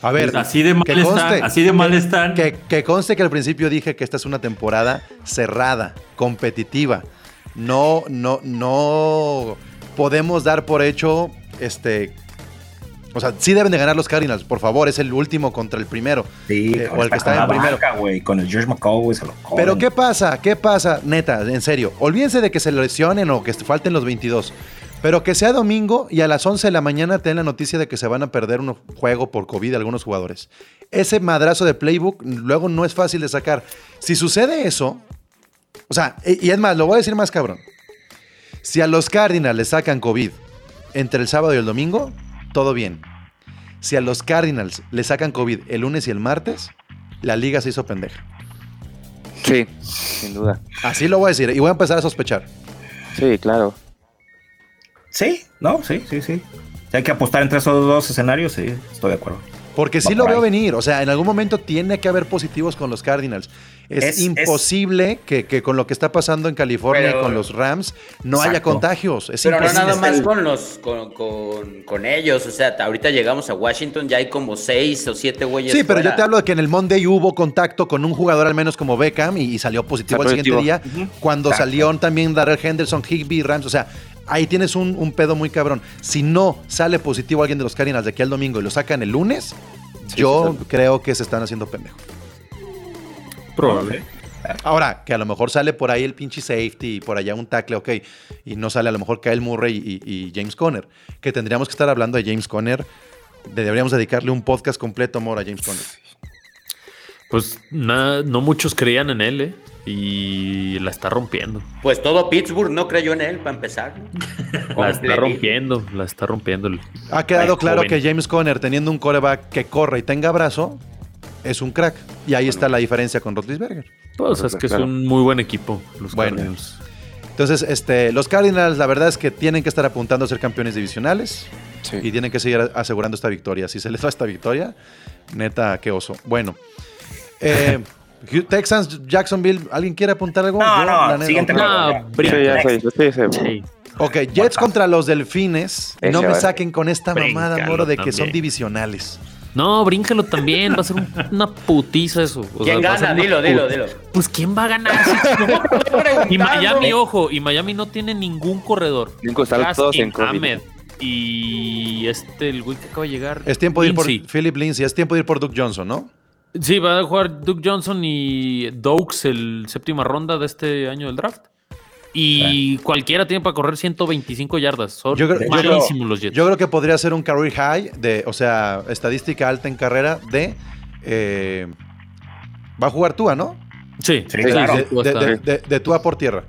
A ver, Pues así de mal que están, conste- así de mal están. Que, que conste que al principio dije que esta es una temporada cerrada, competitiva. No, no, no podemos dar por hecho, este, o sea, sí deben de ganar los Cardinals, por favor, es el último contra el primero. Sí, Eh, con o el que está en primero. banca, con el George McCoy, se lo. Pero ¿qué pasa? ¿Qué pasa? Neta, en serio, olvídense de que se lesionen o que falten los 22. Pero que sea domingo y a las 11 de la mañana tengan la noticia de que se van a perder un juego por COVID algunos jugadores. Ese madrazo de playbook luego no es fácil de sacar. Si sucede eso, o sea, y es más, lo voy a decir más cabrón. Si a los Cardinals les sacan COVID entre el sábado y el domingo, todo bien. Si a los Cardinals le sacan COVID el lunes y el martes, la liga se hizo pendeja. Sí, sin duda. Así lo voy a decir y voy a empezar a sospechar. Sí, claro. Sí, no, sí, sí, sí. Si hay que apostar entre esos dos escenarios, sí, estoy de acuerdo. Porque sí lo veo venir. O sea, en algún momento tiene que haber positivos con los Cardinals. Es, Es- imposible Que, que con lo que está pasando en California Pero- y con los Rams no haya contagios. Es Pero no nada más el- con los con, con, con ellos. O sea, ahorita llegamos a Washington, ya hay como seis o siete güeyes. Sí, pero yo te hablo de que en el Monday hubo contacto con un jugador al menos como Beckham y, y salió positivo Salió al siguiente día. Cuando Exacto. salieron también Darrell Henderson, Higby, Rams. O sea, ahí tienes un, un pedo muy cabrón. Si no sale positivo alguien de los Cardinals de aquí al domingo y lo sacan el lunes, yo creo que se están haciendo pendejos. Probable. Ahora, que a lo mejor sale por ahí el pinche safety y por allá un tackle, ok, y no sale a lo mejor Kyle Murray y, y James Conner, que tendríamos que estar hablando de James Conner. Deberíamos dedicarle un podcast completo, amor, a James Conner. Pues no muchos creían en él, ¿eh? Y la está rompiendo. Pues todo Pittsburgh no creyó en él para empezar. La está Completito. rompiendo, la está rompiendo. Ha quedado Ay, claro joven. que James Conner, teniendo un coreback que corre y tenga brazo, es un crack. Y ahí está la diferencia con Roethlisberger. Pues es que es un muy buen equipo, los Bueno. Cardinals. Entonces, este, los Cardinals, la verdad es que tienen que estar apuntando a ser campeones divisionales. Sí. y tienen que seguir asegurando esta victoria. Si se les da esta victoria, neta, qué oso. Bueno, eh, Texans, Jacksonville, ¿alguien quiere apuntar algo? No, Yo, no, siguiente. No, brinca. Sí, sí, sí. Sí. Ok, Jets contra los Delfines. Ese no me saquen con esta mamada, moro, de que son divisionales. No, bríncalo también. Va a ser un- una putiza eso. O ¿Quién sea, gana? Dilo, dilo, dilo. Pues quién va a ganar. y Miami, ojo, y Miami no tiene ningún corredor. Cinco, están todos en COVID. Ahmed y este, el güey que acaba de llegar. Es tiempo de ir por. Philip Lindsay, es tiempo de ir por Duke Johnson, ¿no? Sí, va a jugar Duke Johnson y Dokes el séptima ronda de este año del draft. Y cualquiera tiene para correr 125 yardas. Son Yo creo- yo creo- malísimos los Jets. Yo creo que podría ser un career high, de, o sea, estadística alta en carrera de... eh, va a jugar Tua, ¿no? sí, Sí, claro. De, Tua de, está- de- de- de Tua por tierra.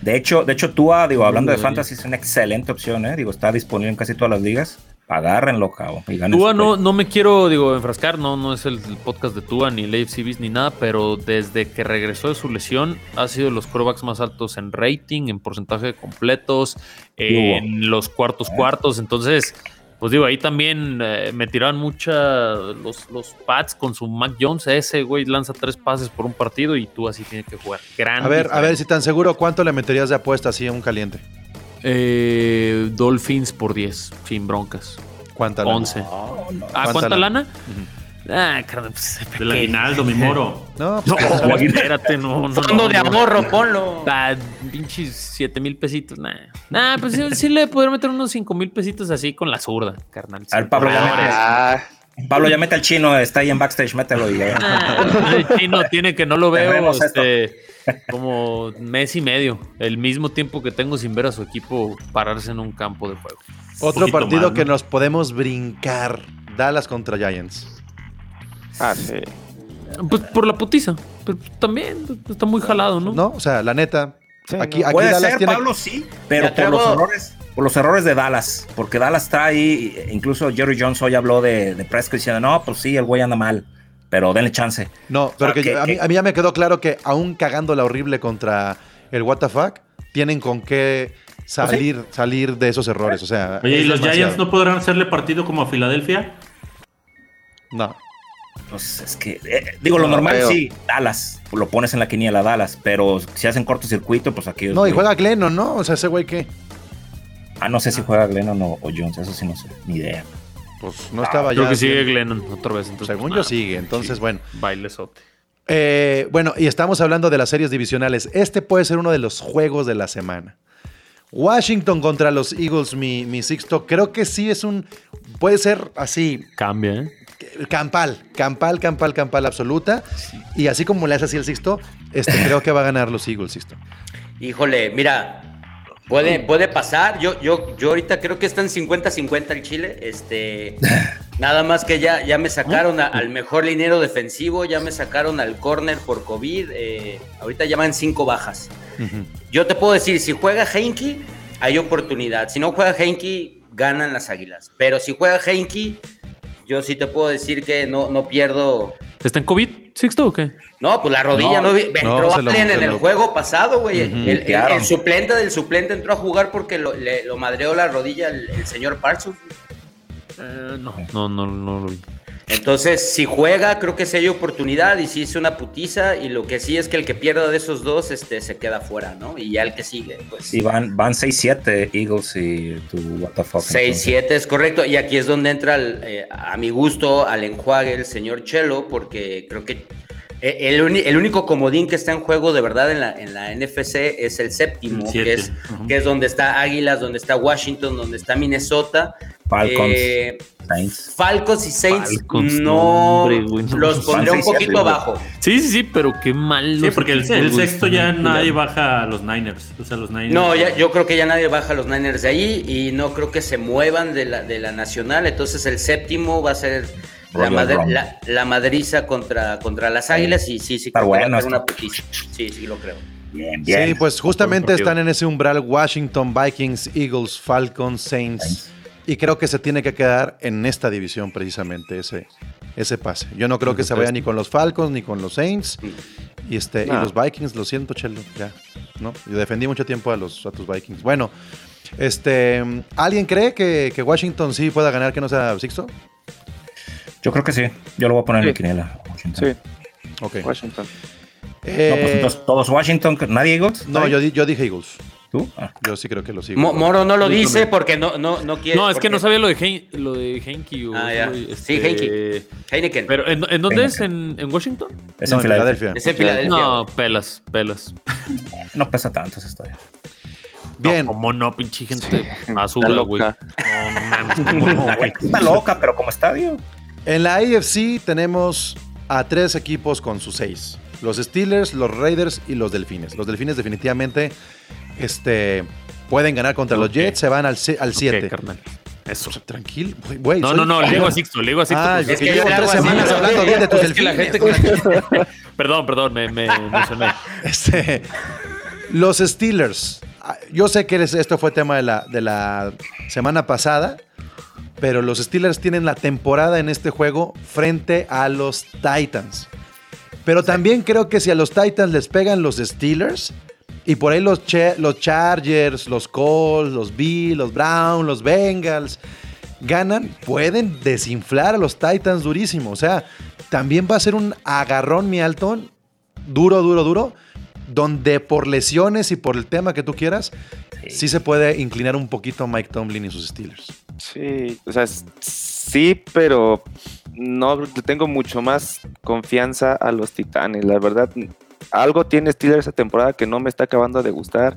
De hecho, de hecho, Tua, digo, hablando de fantasy, es una excelente opción, ¿eh? Digo, está disponible en casi todas las ligas. Agárrenlo, cabrón. y ganen Tua no, no me quiero digo enfrascar, no, no es el, el podcast de Tua ni AFC Beast ni nada, pero desde que regresó de su lesión ha sido de los quarterbacks más altos en rating, en porcentaje de completos, en los cuartos cuartos, entonces pues digo, ahí también eh, me tiraban mucha los, los Pats con su Mac Jones, ese güey lanza tres pases por un partido y tú así tienes que jugar. Gran A ver, a ver si tan seguro, ¿cuánto le meterías de apuesta así a un caliente? Eh, Dolphins por 10, sin broncas. ¿Cuánta? lana? 11. No, no. ¿Ah, ¿Cuánta cuánta lana? lana? Ah, carnal, pues, Del aguinaldo, mi moro. No, No, pues, espérate, no, no. Fondo no, de no. ahorro, ponlo. Ah, pinches 7 mil pesitos, nah. Nah, pues sí, sí le podría meter unos 5 mil pesitos así con la zurda, carnal. A ver, Pablo, ya Ah. Ah, Pablo, ya mete al chino, está ahí en backstage, mételo y ya. Ah, el chino tiene que no lo veo este, como mes y medio, el mismo tiempo que tengo sin ver a su equipo pararse en un campo de juego. otro partido más, ¿no? que nos podemos brincar. Dallas contra Giants. ah, sí. Pues por la putiza, pero también está muy jalado, ¿no? ¿No? O sea, la neta. Sí, aquí, no. aquí Puede Dallas ser, tiene. Pablo, sí, pero por los errores, por los errores de Dallas, porque Dallas está ahí, incluso Jerry Jones hoy habló de, de Prescott diciendo, no, pues sí, el güey anda mal, pero denle chance. No, pero O sea, que, que- a, mí, que- a mí ya me quedó claro que aún cagándola horrible contra el WTF, tienen con qué salir, salir de esos errores. O sea, Oye, ¿y los demasiado. Giants no podrán hacerle partido como a Filadelfia? No. Pues es que, eh, digo, lo No, normal creo. sí, Dallas, lo pones en la quiniela Dallas, pero si hacen cortocircuito, pues aquí... No, y juega Glennon, ¿no? O sea, ese güey que. Ah, no sé si juega Glennon o, o Jones, eso sí no sé, ni idea. Pues no estaba Creo ya. que sigue bien. Glennon otra vez. Entonces, Según pues, yo nada. sigue. Entonces, Sí, bueno. Bailesote. Eh, bueno, y estamos hablando de las series divisionales. Este puede ser uno de los juegos de la semana. Washington contra los Eagles, mi, mi Sixto. Creo que sí es un. Puede ser así. Cambia, ¿eh? Campal, campal, campal, campal absoluta. Y así como le hace así el Sixto, este, creo que va a ganar los Eagles, Sixto. Híjole, mira, puede, puede pasar. Yo, yo, yo ahorita creo que están 50-50 el Chile. Este, nada más que ya, ya me sacaron a- al mejor linero defensivo, ya me sacaron al corner por COVID. eh, ahorita ya van cinco bajas. Yo te puedo decir, si juega Heinke, hay oportunidad. Si no juega Heinke, ganan las águilas. Pero si juega Heinke, yo sí te puedo decir que no, no pierdo. ¿Está en COVID, Sixto, o qué? No, pues la rodilla no, No, vi- no, entró se lo- en el lo- juego pasado, güey. El suplente del suplente entró a jugar porque lo, le- lo madreó la rodilla el, el señor Parsons. Eh, no, no, no, no lo vi. Entonces, si juega, creo que sí hay oportunidad y sí es una putiza. Y lo que sí es que el que pierda de esos dos este, se queda fuera, ¿no? Y ya el que sigue, pues. Sí, van, van 6-7 Eagles y tu fuck. 6-7 es correcto. Y aquí es donde entra, el, eh, a mi gusto, al enjuague el señor Chelo, porque creo que eh, el, el único comodín que está en juego de verdad en la, en la NFC es el séptimo, siete. que, es, que es donde está Águilas, donde está Washington, donde está Minnesota. Falcons, Eh, Saints. Falcons y Saints Falcons, no, no, hombre, güey, no. los pondré un Van 6-7, poquito abajo. Sí, sí, sí, pero qué mal. Sí, porque el, sexto ya nadie baja a los Niners. O sea, los Niners. No, ya, yo creo que ya nadie baja a los Niners de ahí y no creo que se muevan de la, de la nacional. Entonces el séptimo va a ser la, la, la madriza contra, contra las águilas y sí, sí, creo que va a bueno ser una putiza. Sí, sí, lo creo. Bien, bien. Sí, pues justamente están en ese umbral Washington, Vikings, Eagles, Falcons, Saints. Y creo que se tiene que quedar en esta división precisamente ese, ese pase. Yo no creo que se vaya ni con los Falcons ni con los Saints. Y, este, y los Vikings, lo siento, Chelo, ya. ¿no? Yo defendí mucho tiempo a, los, a tus Vikings. Bueno, este, ¿alguien cree que, que Washington sí pueda ganar que no sea Sixto? Yo creo que sí. Yo lo voy a poner en la Sí. quiniela. Washington. Sí, Ok. Washington. Eh, No, pues entonces todos Washington, ¿nadie Eagles? no, yo, di- yo dije Eagles. ¿Tú? Ah. Yo sí creo que Eagles. Mo- Moro no lo dice también. porque no, no, no quiere. No, es que no sabía lo de, Hein- lo de Henke. o- Ah, ya. güey, Sí, Heinke. Heineken. Pero, ¿en, en dónde es? ¿En, en Washington? Es No, en Filadelfia. Es en Filadelfia. No, pelas, pelas. No pesa tanto esa historia. Bien. No, ¿Cómo no, pinche gente Está azul, güey? loca. No, no. Está loca, pero como estadio. En la AFC tenemos a tres equipos con sus seis. Los Steelers, los Raiders y los Delfines. Los Delfines definitivamente este, pueden ganar contra los. Jets, se van al 7. Ok, carnal. Eso. Tranquilo, güey. No, no, no, le digo a Sixto, le digo a Sixto. Ah, pues, es que yo llevo le tres semanas hablando bien de tus Es que la gente Perdón, perdón, me, me emocioné. Este, los Steelers. ah, Yo sé que esto fue tema de la, de la semana pasada, pero los Steelers tienen la temporada en este juego frente a los Titans. Pero también creo que si a los Titans les pegan los Steelers y por ahí los, Chargers, los Colts, los Bills, los Browns, los Bengals ganan, pueden desinflar a los Titans durísimo. O sea, también va a ser un agarrón, mi Alton, duro, duro, duro, donde por lesiones y por el tema que tú quieras, sí, se puede inclinar un poquito Mike Tomlin y sus Steelers. Sí, o sea, sí, pero no, tengo mucho más confianza a los Titanes. La verdad, algo tiene Steelers esta temporada que no me está acabando de gustar,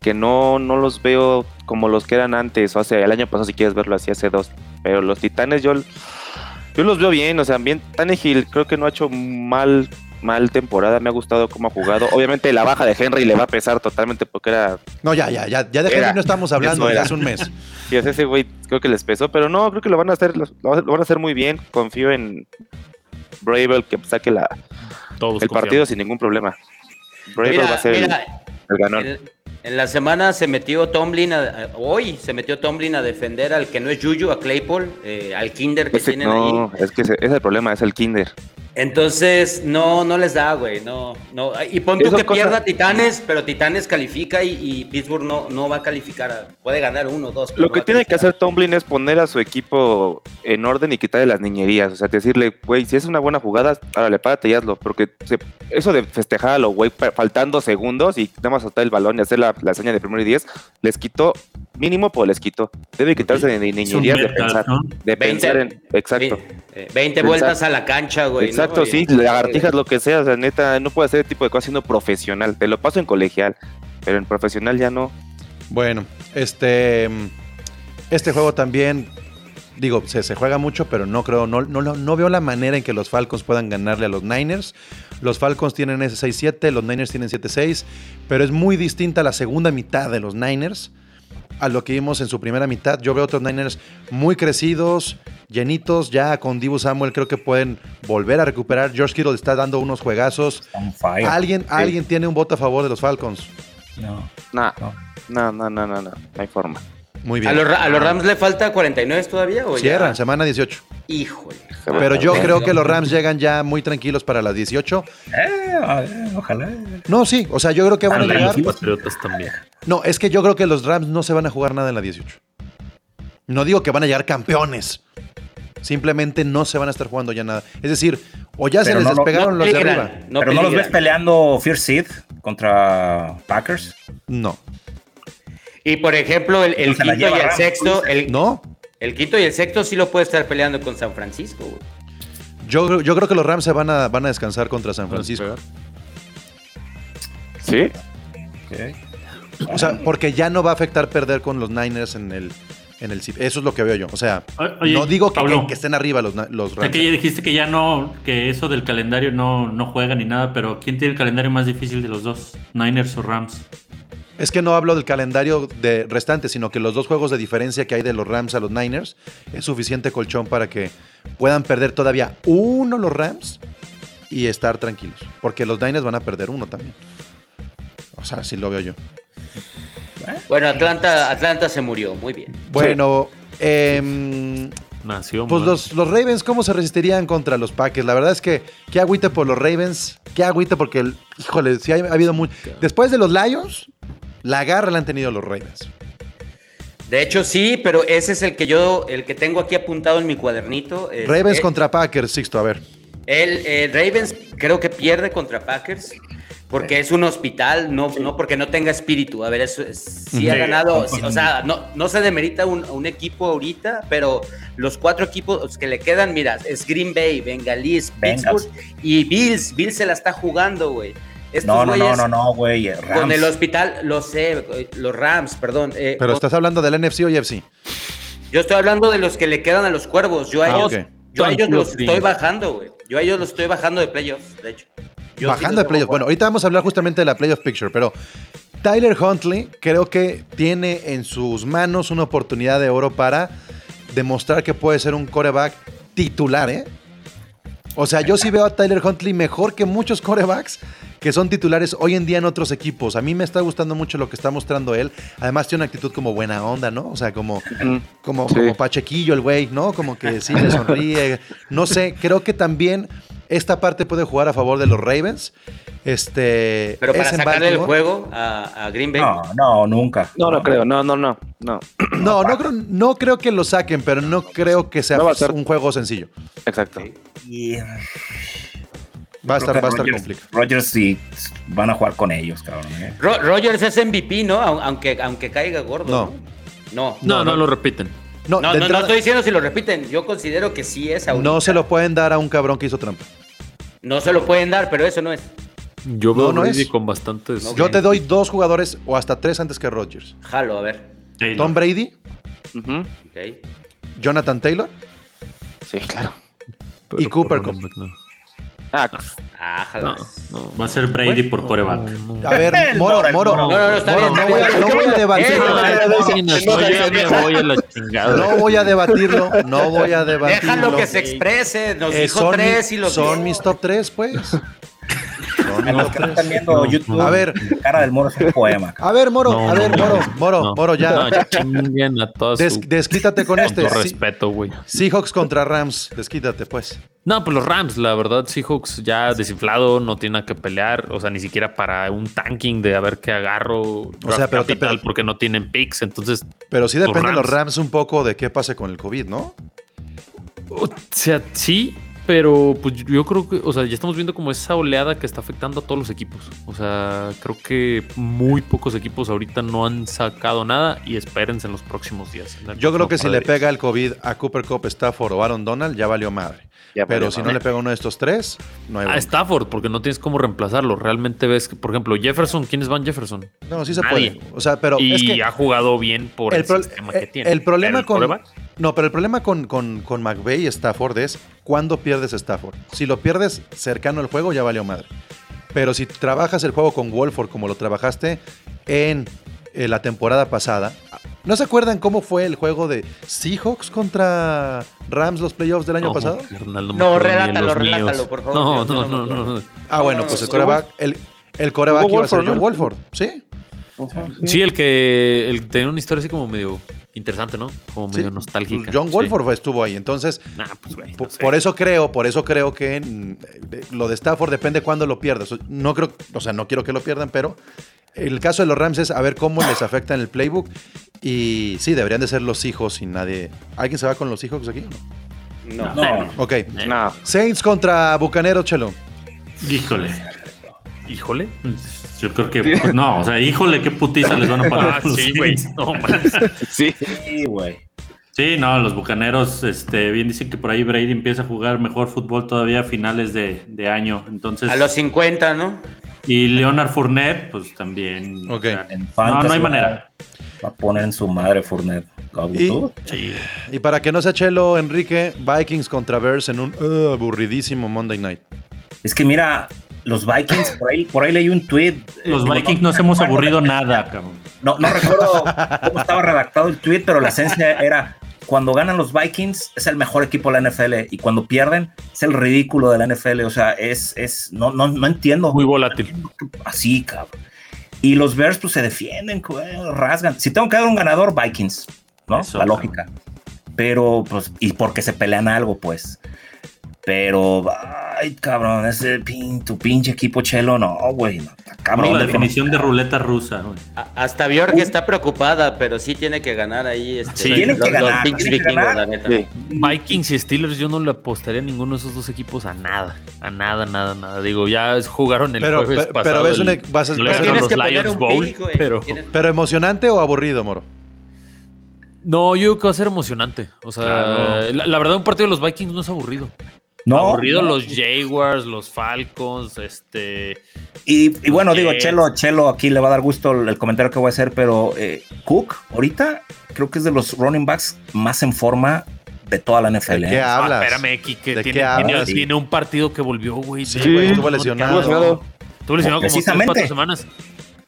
que no, no los veo como los que eran antes, o sea, el año pasado si quieres verlo así hace dos. Pero los Titanes yo, yo los veo bien, o sea, bien, Tannehill creo que no ha hecho mal mal temporada, me ha gustado cómo ha jugado. Obviamente la baja de Henry le va a pesar totalmente porque era No, ya, ya, ya, ya de Era. Henry no estamos hablando era. hace un mes. Sí, es ese güey, creo que les pesó, pero no, creo que lo van a hacer, lo, lo van a hacer muy bien. Confío en Bravel que saque la, Todos el confiamos. partido sin ningún problema. Va a ser el- mira, el, ganón. En, en la semana se metió Tomlin, a- hoy se metió Tomlin a defender al que no es Juju, a Claypool, eh, al Kinder que Ese- tienen ahí. no, es que ese, ese es el problema, es el Kinder. Entonces, no, no les da, güey, no, no. Y pon tú que cosas- pierda Titanes, pero Titanes califica y, y Pittsburgh no, no va a calificar, puede ganar uno, dos. Lo no que tiene que hacer Tomlin es poner a su equipo en orden y quitarle las niñerías. O sea, decirle, güey, si es una buena jugada, árale, párate y hazlo. Porque se- eso de festejar a los güey faltando segundos y nada más soltar el balón y hacer la, la seña de primero y diez, les quitó, mínimo, pues les quitó. Debe quitarse de niñerías de pensar. ¿no? De pensar en. Exacto. Eh, 20 Pensar- vueltas a la cancha, güey. ¿no? Exacto, sí, lagartijas, lo que sea, o sea, neta, no puede hacer ese tipo de cosas siendo profesional. Te lo paso en colegial, pero en profesional ya no. Bueno, este. Este juego también. Digo, se, se juega mucho, pero no creo, no, no, no veo la manera en que los Falcons puedan ganarle a los Niners. Los Falcons tienen ese 6-7, los Niners tienen 7-6, pero es muy distinta la segunda mitad de los Niners a lo que vimos en su primera mitad. Yo veo otros Niners muy crecidos, llenitos, ya con Dibu Samuel creo que pueden volver a recuperar. George Kittle está dando unos juegazos. ¿Alguien, alguien tiene un voto a favor de los Falcons? No. Nah, No. no, no, no, no, no, no hay forma. Muy ¿A bien. los, a los Rams le falta 49 todavía? ¿o ya? Cierran, semana 18. Híjole. Pero yo creo que los Rams llegan ya muy tranquilos para las 18. Eh, a- ojalá. No, sí, o sea, yo creo que van a llegar. los Patriotas también. No, es que yo creo que los Rams no se van a jugar nada en la 18. No digo que van a llegar campeones. Simplemente no se van a estar jugando ya nada. Es decir, o ya se les no lo- despegaron no los de arriba. No Pero no los ves peleando First Seed contra Packers. No. Y por ejemplo, el, quinto y el sexto, el, No. el quinto y el sexto sí lo puede estar peleando con San Francisco, güey. Yo, yo creo que los Rams se van a, van a descansar contra San Francisco. ¿Sí? O sea, porque ya no va a afectar perder con los Niners en el, en el CIP. Eso es lo que veo yo. O sea, oye, no digo que, Pablo. que- que estén arriba los, los O sea, Rams. que ya dijiste que ya no, que eso del calendario no, no juega ni nada, pero ¿quién tiene el calendario más difícil de los dos? ¿Niners o Rams? Es que no hablo del calendario de restante, sino que los dos juegos de diferencia que hay de los Rams a los Niners es suficiente colchón para que puedan perder todavía uno los Rams y estar tranquilos. Porque los Niners van a perder uno también. O sea, así lo veo yo. Bueno, Atlanta, Atlanta se murió, muy bien. Bueno, em, Nació. pues los, los Ravens, ¿cómo se resistirían contra los Packers? La verdad es que qué agüite por los Ravens, qué agüite porque, el- híjole, sí ha, ha habido muy... Después de los Lions, la garra la han tenido los Ravens. De hecho, sí, pero ese es el que yo, el que tengo aquí apuntado en mi cuadernito. es- Ravens eh, contra Packers, Sixto, a ver. El eh, Ravens creo que pierde contra Packers porque es un hospital, no, no porque no tenga espíritu. A ver, eso es- sí ha ganado, sí, o sea, no, no se demerita un, un equipo ahorita, pero los cuatro equipos que le quedan, mira, es Green Bay, Bengalís, Bengals. Pittsburgh y Bills. Bills se la está jugando, güey. Estos No, no, no, no, no, güey. eh, Con el hospital, lo sé, los Rams, perdón. eh, Pero con- estás hablando del NFC o EFC. yo estoy hablando de los que le quedan a los cuervos. Yo a Ah, ellos, yo a ellos Tranquilo, los estoy bajando, güey. Yo a ellos los estoy bajando de playoffs, de hecho. Yo Bajando de playoffs. Bueno, ahorita vamos a hablar justamente de la playoff picture, pero Tyler Huntley creo que tiene en sus manos una oportunidad de oro para demostrar que puede ser un coreback titular, ¿eh? O sea, yo sí veo a Tyler Huntley mejor que muchos corebacks que son titulares hoy en día en otros equipos. A mí me está gustando mucho lo que está mostrando él. Además tiene una actitud como buena onda, ¿no? O sea, como, como, Sí. como pachequillo el güey, ¿no? Como que sí le sonríe. No sé, creo que también esta parte puede jugar a favor de los Ravens. Este, Pero para sacarle el juego a, a Green Bay. No, no, nunca. No, no creo, no, no, no, no. No, no creo, no creo que lo saquen, pero no creo que sea No va a ser- un juego sencillo. Exacto. Y, eh, Va a estar, va a estar complicado. Rodgers sí van a jugar con ellos, cabrón. eh. Ro- Rodgers es MVP, ¿no? Au- Aunque, aunque caiga gordo. No. No. No, no, lo repiten. No, No, de no, entrada- no estoy diciendo si lo repiten. Yo considero que sí es ahorita. no se lo pueden dar a un cabrón que hizo trampa. No se lo pueden dar, pero eso no es. Yo veo No, no Brady es. con bastantes. No, Yo te doy dos jugadores o hasta tres antes que Rodgers. Jalo, a ver. Tom. Brady, Ujú. Ok. Jonathan Taylor Sí, claro. pero y Cooper Cup. Ah. No, no. Va a ser Brady por coreback. A ver, Moro, Moro. No, no, no, está Moro, bien, no está voy a- no voy a debatirlo. No, voy a la chingada. No voy a debatirlo, no voy a debatirlo. Déjalo que se exprese. Nos Eh, dijo son, tres y los son mis top 3, pues. Los que están viendo YouTube, A ver. la cara del moro es un poema. A ver, Moro, No, a ver, no, Moro, no, Moro, no. Moro, ya. Desquítate con con este. Sí- respeto, güey. Seahawks contra Rams, desquítate, pues. No, pues los Rams, la verdad, Seahawks ya desinflado, no tiene nada que pelear, o sea, ni siquiera para un tanking de a ver qué agarro draft sea, pero te- capital pero- porque no tienen picks, entonces, Pero sí Los dependen los Rams. Rams un poco de qué pase con el COVID, ¿no? o sea, sí, pero pues yo creo que, o sea, ya estamos viendo como esa oleada que está afectando a todos los equipos. O sea, creo que muy pocos equipos ahorita no han sacado nada y espérense en los próximos días. Yo creo que si le pega el COVID a Cooper Cup, Stafford o Aaron Donald, ya valió madre. Ya Pero si no le pega uno de estos tres, no hay A. Stafford, porque no tienes cómo reemplazarlo. Realmente ves que, por ejemplo, Jefferson, ¿quiénes van Jefferson? No, sí se Nadie. puede. O sea, pero y es que ha jugado bien por el, el, pro- sistema eh, que tiene. el problema con no, pero el problema con, con, con McVay y Stafford es cuándo pierdes Stafford. Si lo pierdes cercano al juego, ya valió madre. Pero si trabajas el juego con Wolford como lo trabajaste en eh, la temporada pasada, ¿no se acuerdan cómo fue el juego de Seahawks contra Rams los playoffs del año no, pasado? carnal, No, de relátalo, los relátalo, por favor, No, no, no no, no, no. Ah, bueno, No, pues el coreback, el, el coreback iba a ser John ¿no? Wolford, ¿sí? Sí, el que el, tenía una historia así como medio interesante, ¿no? Como medio Sí. nostálgica. John. Wolford estuvo ahí. Entonces, Nah, pues, güey, no Por, eso creo, por eso creo que mm, de- lo de Stafford depende cuándo lo pierdas. No creo, o sea, no quiero que lo pierdan, pero el caso de los Rams es a ver cómo les afecta en el playbook. Y sí, deberían de ser los hijos y nadie. ¿Alguien se va con los hijos aquí? No. No, Ok. No. Saints contra Bucaneros, Chelo. Híjole. Híjole. Yo creo que. pues, no, o sea, híjole, qué putiza les van a pagar. Ah, sí, güey. No, sí, güey. Sí, no, los bucaneros, este, bien dicen que por ahí Brady empieza a jugar mejor fútbol todavía a finales de, de año. Entonces, A los 50, ¿no? Y Leonard Fournette, pues también. o Ok. sea, En no, no hay manera. Va a poner en su madre Fournette. Y- ¿Tú? Sí. Y para que no sea Chelo, Enrique, Vikings contra Bears en un uh, aburridísimo Monday Night. Es que mira, los Vikings, por ahí, por ahí leí un tweet. Los eh, Vikings no- nos hemos aburrido nada, cabrón. No, no recuerdo cómo estaba redactado el tweet, pero la esencia era cuando ganan los Vikings es el mejor equipo de la NFL y cuando pierden es el ridículo de la NFL. O sea, es, es no, no, no entiendo. Muy volátil. Así, cabrón. Y los Bears pues se defienden, güey, rasgan. Si tengo que dar un ganador, Vikings, ¿no? Eso, la cabrón. lógica. Pero, pues, y porque se pelean algo, pues. Pero, ay, cabrón, ese pin, tu pinche equipo chelo, no, güey. No, está cabrón. la de definición de ruleta rusa. güey. A- Hasta Bjork está preocupada, pero sí tiene que ganar ahí. Este, Sí, tienen los, que ganar, los que ganar. la neta. Sí. Vikings y Steelers, yo no le apostaría a ninguno de esos dos equipos a nada. A nada, nada, nada. Digo, ya jugaron el Pero- jueves pero- pasado. pero ves un el- vas a- Tienes los que poner Lions un Bowl, güey. pero... Tienes- ¿Pero emocionante o aburrido, Moro? No, yo creo que va a ser emocionante. O sea, Claro. la, la verdad, un partido de los Vikings no es aburrido. No, aburrido no. los Jaguars, los Falcons, este... Y, y bueno, digo. Chelo, Chelo, aquí le va a dar gusto el, el comentario que voy a hacer, pero eh, Cook, ahorita creo que es de los running backs más en forma de toda la NFL. ¿De qué ¿eh? hablas? Ah, espérame, Kike. ¿De Tiene, qué tiene- hablas? tiene un partido que volvió, güey. Sí, güey, estuvo lesionado. Estuvo lesionado como tres, Precisamente. cuatro semanas.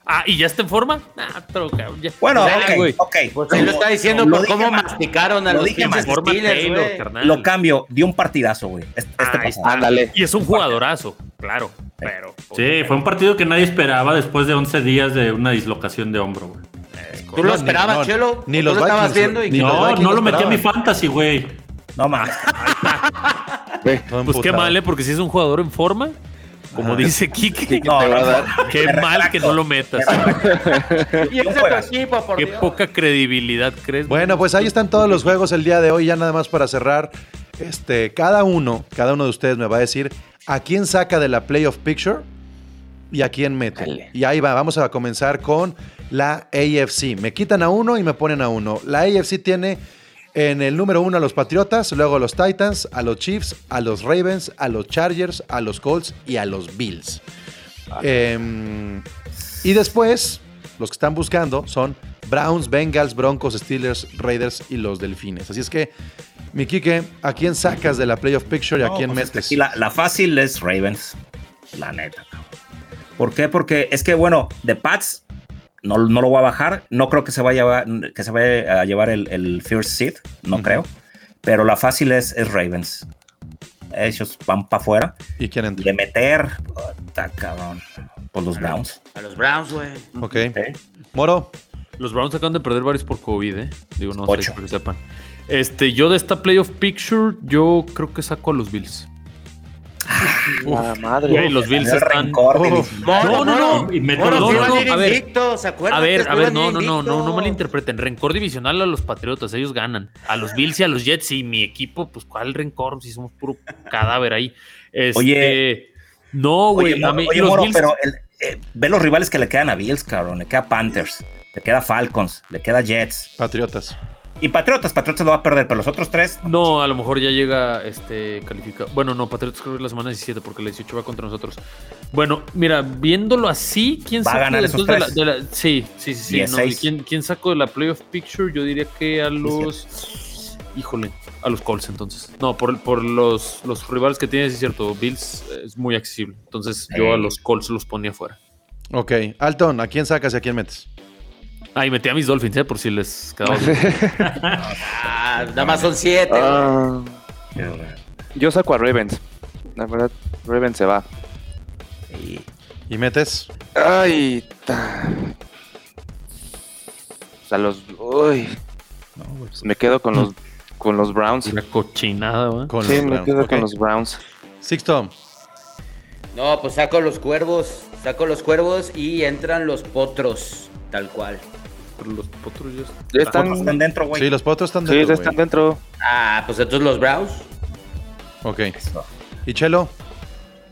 Ah, ¿y ya está en forma? Ah, pero cabrón, ya. Bueno, Ya, ok, güey. ok. Pues él lo está diciendo Lo por cómo mal. masticaron a Lo los Steelers, Taylor, güey. carnal. Lo cambio, dio un partidazo, güey. Este, este está. Ándale. Y es un jugadorazo, claro. Pero. pues, Sí, fue un partido que nadie esperaba después de 11 días de una dislocación de hombro, güey. ¿Tú lo esperabas, no, Chelo? ni ¿Tú los lo estabas Vikings, viendo? y ni que- los No, no lo lo metí a mi fantasy, güey. No. Todo Pues qué mal, ¿eh? Porque si es un jugador en forma, como dice Kike, no, qué Me mal que no lo metas. Y ese es tu equipo, por Qué Dios. poca credibilidad crees. Bueno, pues ahí están todos los juegos el día de hoy. Ya nada más para cerrar. Este, cada uno, cada uno de ustedes me va a decir a quién saca de la playoff picture y a quién mete. Dale. Y ahí va, vamos a comenzar con la AFC. Me quitan a uno y me ponen a uno. La AFC tiene En el número uno a los Patriotas, luego a los Titans, a los Chiefs, a los Ravens, a los Chargers, a los Colts y a los Bills. Em, y después, los que están buscando son Browns, Bengals, Broncos, Steelers, Raiders y los Delfines. Así es que, mi ¿a quién sacas de la Playoff Picture y a No, quién pues es que metes? aquí la, la fácil es Ravens. La neta. cabrón. ¿Por qué? Porque es que, bueno, de Pats no, no lo voy a bajar. No creo que se vaya a, llevar- que se vaya a llevar el, el First Seed. No creo. Pero la fácil es, es Ravens. Ellos van para afuera. ¿Y quién entra? De meter. Puta, cabrón. Pues los Browns. A los Browns, güey. Ok. Moro, Los Browns acaban de perder varios por COVID, ¿eh? Digo, no Ocho. sé, que sepan. Este, yo de esta playoff picture, yo creo que saco a los Bills. La madre. Güey, los Bills están. rencor, Oh. No, no, no. Sí no, no, a ver. A ver, a no, no, no, no, no malinterpreten. Rencor divisional a los Patriotas, ellos ganan. A los Bills y a los Jets y mi equipo, pues ¿cuál rencor? Si somos puro cadáver ahí. Este, Oye. no, güey. Oye, a Moro, mí- oye, los Moro, Bills- pero el- eh, ve los rivales que le quedan a Bills, cabrón. Le queda Panthers, le queda Falcons, le queda Jets. Patriotas. Y Patriotas, Patriotas lo va a perder, pero los otros tres. No, a lo mejor ya llega este calificado. Bueno, no, Patriotas creo que es la semana 17 porque la 18 va contra nosotros. Bueno, mira, viéndolo así, ¿quién Va a saca ganar esos de la, de la- Sí, sí, sí, sí. no, 16. ¿quién, quién saco de la playoff picture? Yo diría que a los. Híjole, a los Colts entonces. No, por, por los, los rivales que tienes, es cierto. Bills eh, es muy accesible. Entonces yo a los Colts los ponía fuera. Ok. Alton, ¿a quién sacas y a quién metes? Ah, y metí a mis Dolphins, ¿eh? Por si les quedaba. Ah, nada más son siete. güey. Ah, yo saco a Ravens. La verdad, Ravens se va. Y- ¿Y metes? Ay. ta- O sea, los. Uy. Pues me quedo con los con los Browns. Una cochinada. Con Sí, me Browns. quedo con los Browns. Sixto. No, pues saco los cuervos. Saco los cuervos y entran los potros. Tal cual. Pero los potros ya Ya Están, están. dentro, güey. Sí, los potros están Sí, dentro, ya güey. están dentro. Ah, pues entonces los Browns. Ok. ¿Y Chelo?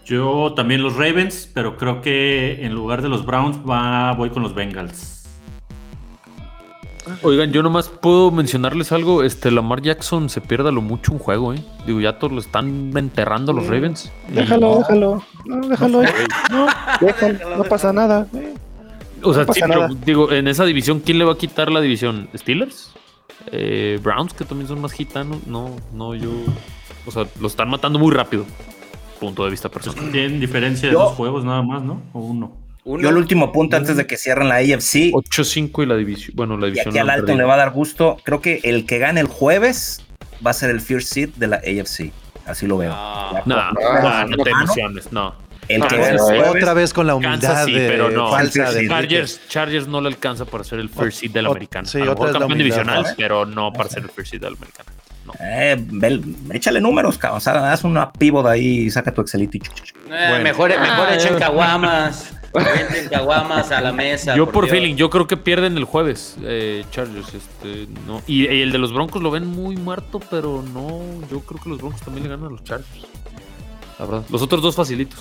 Yo también los Ravens, pero creo que en lugar de los Browns va, voy con los Bengals. Oigan, yo nomás puedo mencionarles algo. Este, Lamar Jackson se pierde a lo mucho un juego, ¿eh? Digo, ya todos lo están enterrando los Ravens. Y- Déjalo, déjalo. No, déjalo. No, déjalo. No pasa nada. eh. O sea, no sí, pero, digo, en esa división, ¿quién le va a quitar la división? ¿Steelers? Eh, Browns, que también son más gitanos. No, no, yo. O sea, lo están matando muy rápido. Punto de vista personal. Tienen diferencia de Yo- dos juegos nada más, ¿no? O uno. Uno. Yo el último punto antes de que cierren la AFC. 8-5 y la división. Bueno, la Y división. aquí al Alton perdido. le va a dar gusto. Creo que el que gane el jueves va a ser el first seed de la AFC. Así lo veo. No. Ya, No, por- no, no te ¿no? emociones, no. El No, que pero gane el es jueves. Otra vez con la humildad Kansas sí, de pero no. falsa de Chargers, Chargers no le alcanza para ser el first seed de la Ot- americana. sí, a lo otra mejor es campeón divisional, ¿no? pero no para ser el first seed de la americana. No. Eh, Bel, échale números, cabrón. O sea, haz una pivot ahí y saca tu Excelito. Eh, Mejor, mejor echen caguamas. Echen caguamas a la mesa. Yo por feeling, yo creo que pierden el jueves, eh, Chargers. Este, no. y, y el de los Broncos lo ven muy muerto, pero no. Yo creo que los Broncos también le ganan a los Chargers. La verdad. Los otros dos facilitos.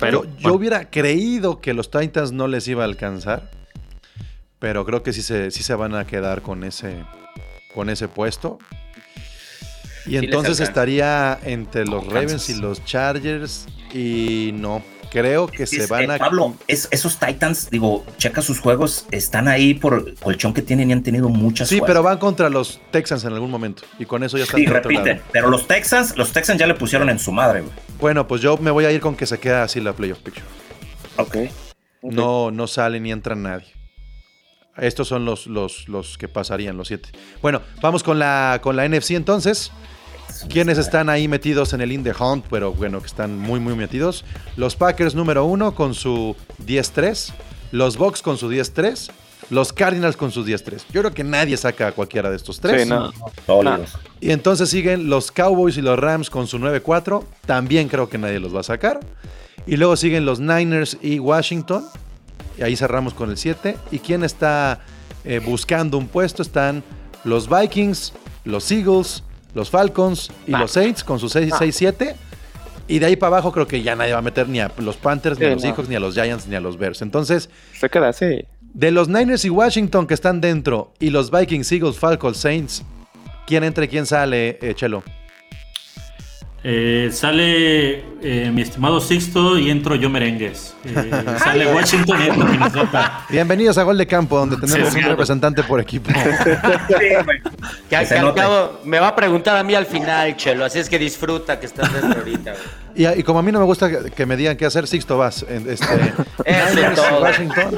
Pero yo, yo bueno, hubiera creído que los Titans no les iba a alcanzar. Pero creo que sí se, sí se van a quedar con ese, con ese puesto. Y entonces estaría entre los Kansas. Ravens y los Chargers. Y no, creo que se van eh, a... Pablo, es- esos Titans, digo, checa sus juegos, están ahí por el colchón que tienen y han tenido muchas Sí, pero van contra los Texans en algún momento. Y con eso ya están Sí, del otro repite. lado. Pero los Texans, los Texans ya le pusieron en su madre, güey. Bueno, pues yo me voy a ir con que se queda así la playoff picture. Ok. No, no sale ni entra nadie. Estos son los, los, los que pasarían, los siete. Bueno, vamos con la, con la NFC entonces. ¿Quiénes están ahí metidos en el In the Hunt? Pero bueno, que están muy, muy metidos. Los Packers número uno con su 10-3. Los Bucks con su 10-3. Los Cardinals con su 10-3. Yo creo que nadie saca a cualquiera de estos tres. Sí, no. Y entonces siguen los Cowboys y los Rams con su 9-4. También creo que nadie los va a sacar. Y luego siguen los Niners y Washington. Y ahí cerramos con el 7. ¿Y quién está eh, buscando un puesto? Están los Vikings, los Eagles, los Falcons y los Saints con sus 6-7. Y de ahí para abajo creo que ya nadie va a meter ni a los Panthers, ni a los no. Seahawks, ni a los Giants, ni a los Bears. Entonces, Se queda así. de los Niners y Washington que están dentro y los Vikings, Eagles, Falcons, Saints, ¿Quién entra y quién sale, eh, Chelo? Eh, sale eh, mi estimado Sixto y entro yo merengues. Eh, sale Washington y entro Minnesota. Bienvenidos a Gol de Campo, donde tenemos Sí, un representante por equipo. Que, al- se que al note. cabo me va a preguntar a mí al final, Chelo. Así es que disfruta que estás dentro ahorita, güey. Y, y como a mí no me gusta que, que me digan qué hacer, Sixto vas. en- Este, todo. Washington.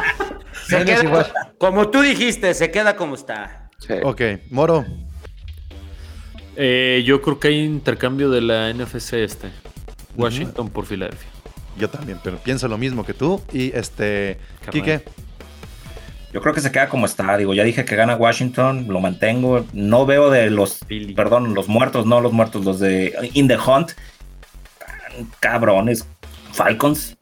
Se queda, como tú dijiste, se queda como está. Sí. Ok, Moro. Eh, yo creo que hay intercambio de la NFC este. Washington por Filadelfia. Yo también, pero pienso lo mismo que tú. Y este, Carnal. Quique. Yo creo que se queda como está. Digo, ya dije que gana Washington, lo mantengo. No veo de los, perdón, los muertos, no los muertos, los de In the Hunt. Cabrones. Falcons.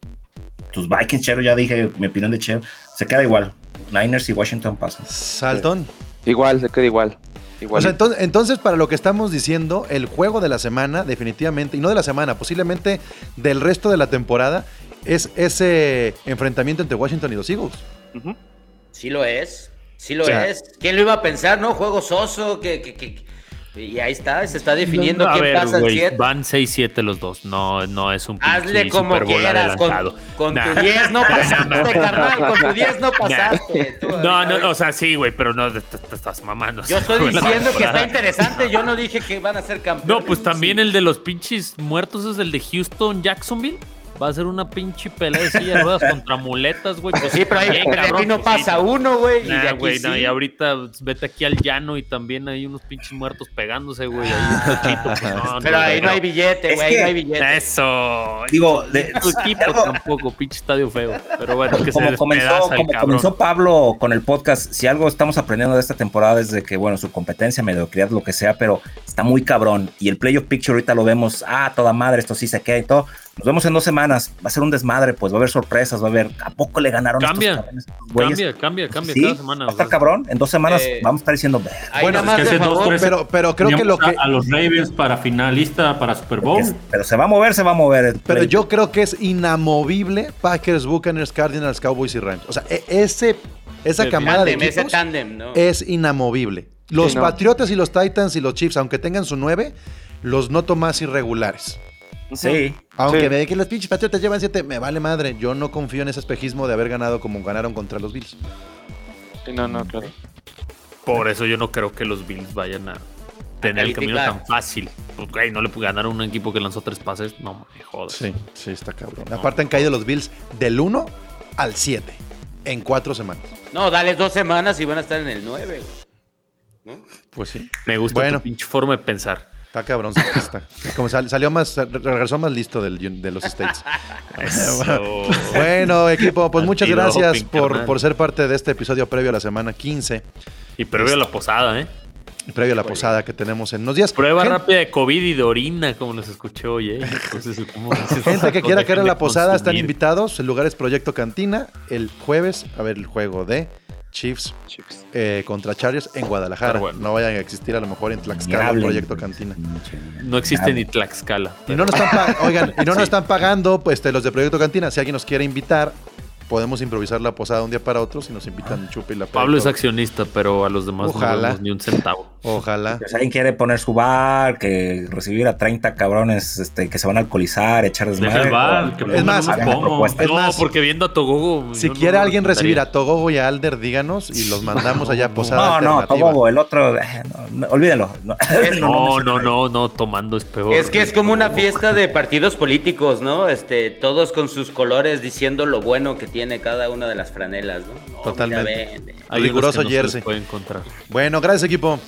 Tus Vikings, Chero, ya dije mi opinión de Chero. Se queda igual. Niners y Washington pasan. Salton. Igual, se queda igual. Igual. O sea, entonces, entonces, para lo que estamos diciendo, el juego de la semana, definitivamente, y no de la semana, posiblemente del resto de la temporada, es ese enfrentamiento entre Washington y los Eagles. Sí lo es. Sí lo O sea- es. ¿Quién lo iba a pensar, no? Juego soso, que, que, que- Y ahí está, se está definiendo quién ver, pasa al güey, 7. van 6-7 los dos. No, no es un Hazle como quieras. Con, adelantado. con Nah. tu 10 no pasaste, carnal. Con tu 10 no Nah. pasaste. Tú, No, no, o sea, sí, güey, pero no te, estás mamando. Yo estoy diciendo que está interesante. Yo no dije que van a ser campeones. No, pues también el de los pinches muertos es el de Houston, Jacksonville. Va a ser una pinche pelea de silla de ruedas contra muletas, güey. Pues sí, pero ahí Bien, de cabrón, aquí no pues sí. pasa uno, güey. y de Nah, aquí güey, no, sí. y ahorita vete aquí al llano y también hay unos pinches muertos pegándose, güey. pues, no, Pero no, ahí no hay billete, güey. Ahí que- no hay billete. Eso. Digo, de- Tu equipo tampoco, pinche estadio feo. Pero bueno, que se como comenzó, el como cabrón. comenzó Pablo con el podcast, si algo estamos aprendiendo de esta temporada es de que, bueno, su competencia, mediocridad, lo que sea, pero está muy cabrón. Y el playoff picture ahorita lo vemos, ah, toda madre, esto sí se queda y todo. Nos vemos en dos semanas, va a ser un desmadre, pues va a haber sorpresas, va a haber, ¿a poco le ganaron Cambia, estos cabrones, estos güeyes? Cambia, cambia, cambia Sí, cada semana. va a estar cabrón. En dos semanas Eh, vamos a estar diciendo, Bueno, nada es más que dos, Pero, pero creo que lo que. a, a los Ravens para finalista para Super Bowl. Pero se va a mover, se va a mover. Pero yo creo que es inamovible Packers, Buccaneers, Cardinals, Cowboys y Rams. O sea, e- ese, esa camada de ese equipos tándem, ¿no? es inamovible. Los Sí, no. Patriotas y los Titans y los Chiefs, aunque tengan su 9, los noto más irregulares. Sí. Aunque Sí. me de que los pinches Patriotas llevan 7, me vale madre. Yo no confío en ese espejismo de haber ganado como ganaron contra los Bills. Sí, no, no, claro. Por eso yo no creo que los Bills vayan a tener el camino tan fácil. Güey, no le puede ganar a un equipo que lanzó tres pases. No me jodas. Sí, sí, está cabrón. Aparte han caído los Bills del 1 al 7 en cuatro semanas. No, dale dos semanas y van a estar en el 9, güey. Pues sí. Me gusta Bueno. tu pinche forma de pensar. Está cabrón. está. Como sal- salió más, regresó más listo del, de los States. Bueno, equipo, pues muchas gracias por, por ser parte de este episodio previo a la semana 15, Y previo a la posada, ¿eh? previo a la posada que tenemos en unos días. Prueba rápida de COVID y de orina, como les escuché hoy, ¿eh? Entonces. Gente que quiera caer a la posada están invitados. El lugar es Proyecto Cantina. El jueves, a ver el juego de Chiefs Chiefs. eh, contra Chargers en Guadalajara. Bueno. No vayan a existir a lo mejor en Tlaxcala, hablen. Proyecto Cantina. No existe ni Tlaxcala. Y no nos están, pa- oigan, y no nos están pagando pues, este, los de Proyecto Cantina. Si alguien nos quiere invitar, podemos improvisar la posada un día para otro. Si nos invitan chupe y la Pablo es accionista, pero a los demás Ojalá. no ni un centavo. Ojalá. Si alguien quiere poner su bar, que recibir a 30 cabrones este, que se van a alcoholizar, echar Deja desmadre. el bar, que Es más, propuesta. Es no, más, porque viendo a Togogo. Si no quiere lo alguien recibir a Togogo y a Alder, díganos y los mandamos allá a posada. No, no. Tobogo, el otro, eh, no, no, olvídalo. No, No, no, no, no, tomando es peor. Es que es como una fiesta de partidos políticos, ¿no? Este, todos con sus colores diciendo lo bueno que tiene cada una de las franelas, ¿no? No, Totalmente. riguroso jersey. puede encontrar. Bueno, gracias equipo.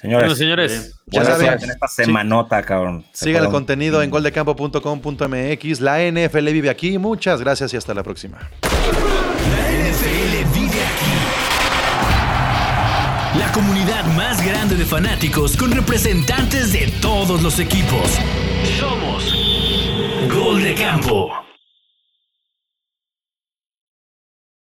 Señores, Bueno, señores, Ya buenas saben. suerte en esta semanota, cabrón. Se Sigan el contenido en goldecampo.com.mx. La NFL vive aquí. Muchas gracias y hasta la próxima. La NFL vive aquí. La comunidad más grande de fanáticos con representantes de todos los equipos. Somos Gol de Campo.